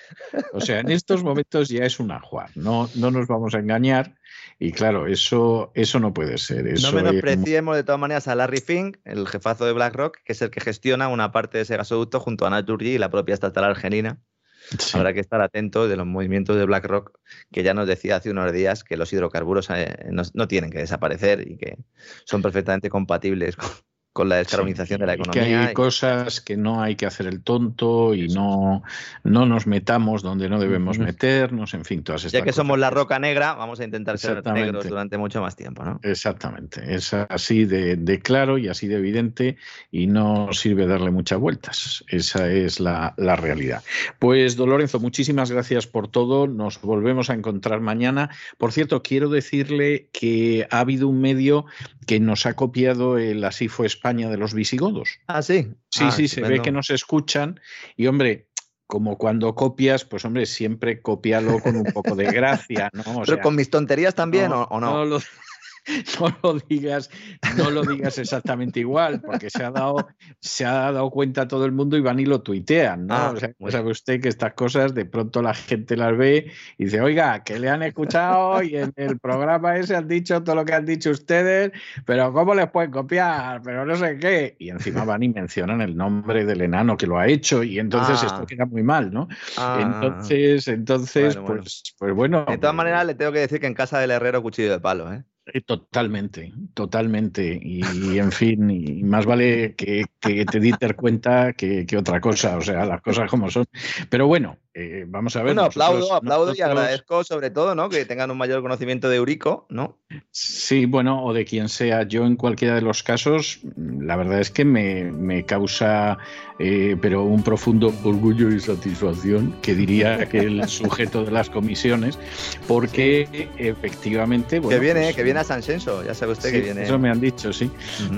[SPEAKER 1] O sea, en estos momentos ya es un ajuar. No, no nos vamos a engañar. Y claro, eso, eso no puede ser. Eso
[SPEAKER 2] no menospreciemos de todas maneras a Larry Fink, el jefazo de BlackRock, que es el que gestiona una parte de ese gasoducto junto a Naturgy y la propia estatal argelina Habrá que estar atentos de los movimientos de BlackRock, que ya nos decía hace unos días que los hidrocarburos eh, no, tienen que desaparecer y que son perfectamente compatibles con, con la descarbonización de la economía.
[SPEAKER 1] Que hay cosas que no hay que hacer el tonto y no, no nos metamos donde no debemos meternos, en fin, todas estas
[SPEAKER 2] Ya que somos la roca negra, vamos a intentar ser negros durante mucho más tiempo, ¿no?
[SPEAKER 1] Exactamente, es así de, claro y así de evidente y no sirve darle muchas vueltas. Esa es la, la realidad. Pues, don Lorenzo, muchísimas gracias por todo. Nos volvemos a encontrar mañana. Por cierto, quiero decirle que ha habido un medio que nos ha copiado el Así fue España de los visigodos.
[SPEAKER 2] Ah, sí.
[SPEAKER 1] Sí,
[SPEAKER 2] ah,
[SPEAKER 1] sí, se ve que nos escuchan y hombre, como cuando copias, pues hombre, siempre copialo con un poco de gracia, ¿no?
[SPEAKER 2] Pero con mis tonterías también, ¿o, no?
[SPEAKER 1] no no lo digas, no lo digas exactamente igual, porque se ha dado, se ha dado cuenta todo el mundo y van y lo tuitean, ¿no? Ah, o sea, sabe usted que estas cosas de pronto la gente las ve y dice, oiga, que le han escuchado y en el programa ese han dicho todo lo que han dicho ustedes, pero ¿cómo les pueden copiar? Pero no sé qué. Y encima van y mencionan el nombre del enano que lo ha hecho y entonces esto ah. queda muy mal, ¿no? Ah. entonces, entonces, pues, pues bueno.
[SPEAKER 2] De todas maneras, le tengo que decir que en casa del herrero cuchillo de palo, ¿eh?
[SPEAKER 1] Eh, totalmente, totalmente. Y, en fin, y más vale que, que te diste cuenta que, que, otra cosa, o sea, las cosas como son. Pero bueno, eh, vamos a ver.
[SPEAKER 2] Bueno, aplaudo, aplaudo y agradezco sobre todo, ¿no? Que tengan un mayor conocimiento de Eurico, ¿no?
[SPEAKER 1] Sí, bueno, o de quien sea. Yo en cualquiera de los casos, la verdad es que me, causa, eh, pero un profundo orgullo y satisfacción, que diría que el sujeto de las comisiones, porque efectivamente.
[SPEAKER 2] que viene, pues, que viene a San Censo, ya sabe usted que viene.
[SPEAKER 1] Eso me han dicho, sí.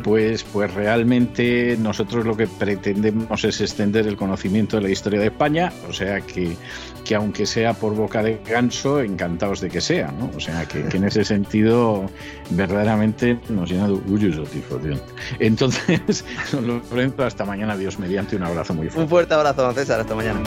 [SPEAKER 1] Pues, pues realmente nosotros lo que pretendemos es extender el conocimiento de la historia de España, o sea que que, que aunque sea por boca de ganso, encantados de que sea. O sea, que, en ese sentido verdaderamente nos llena de orgullo y satisfacción. Entonces, Lorenzo, hasta mañana, Dios mediante, un abrazo muy fuerte.
[SPEAKER 2] Un fuerte abrazo, César, hasta mañana.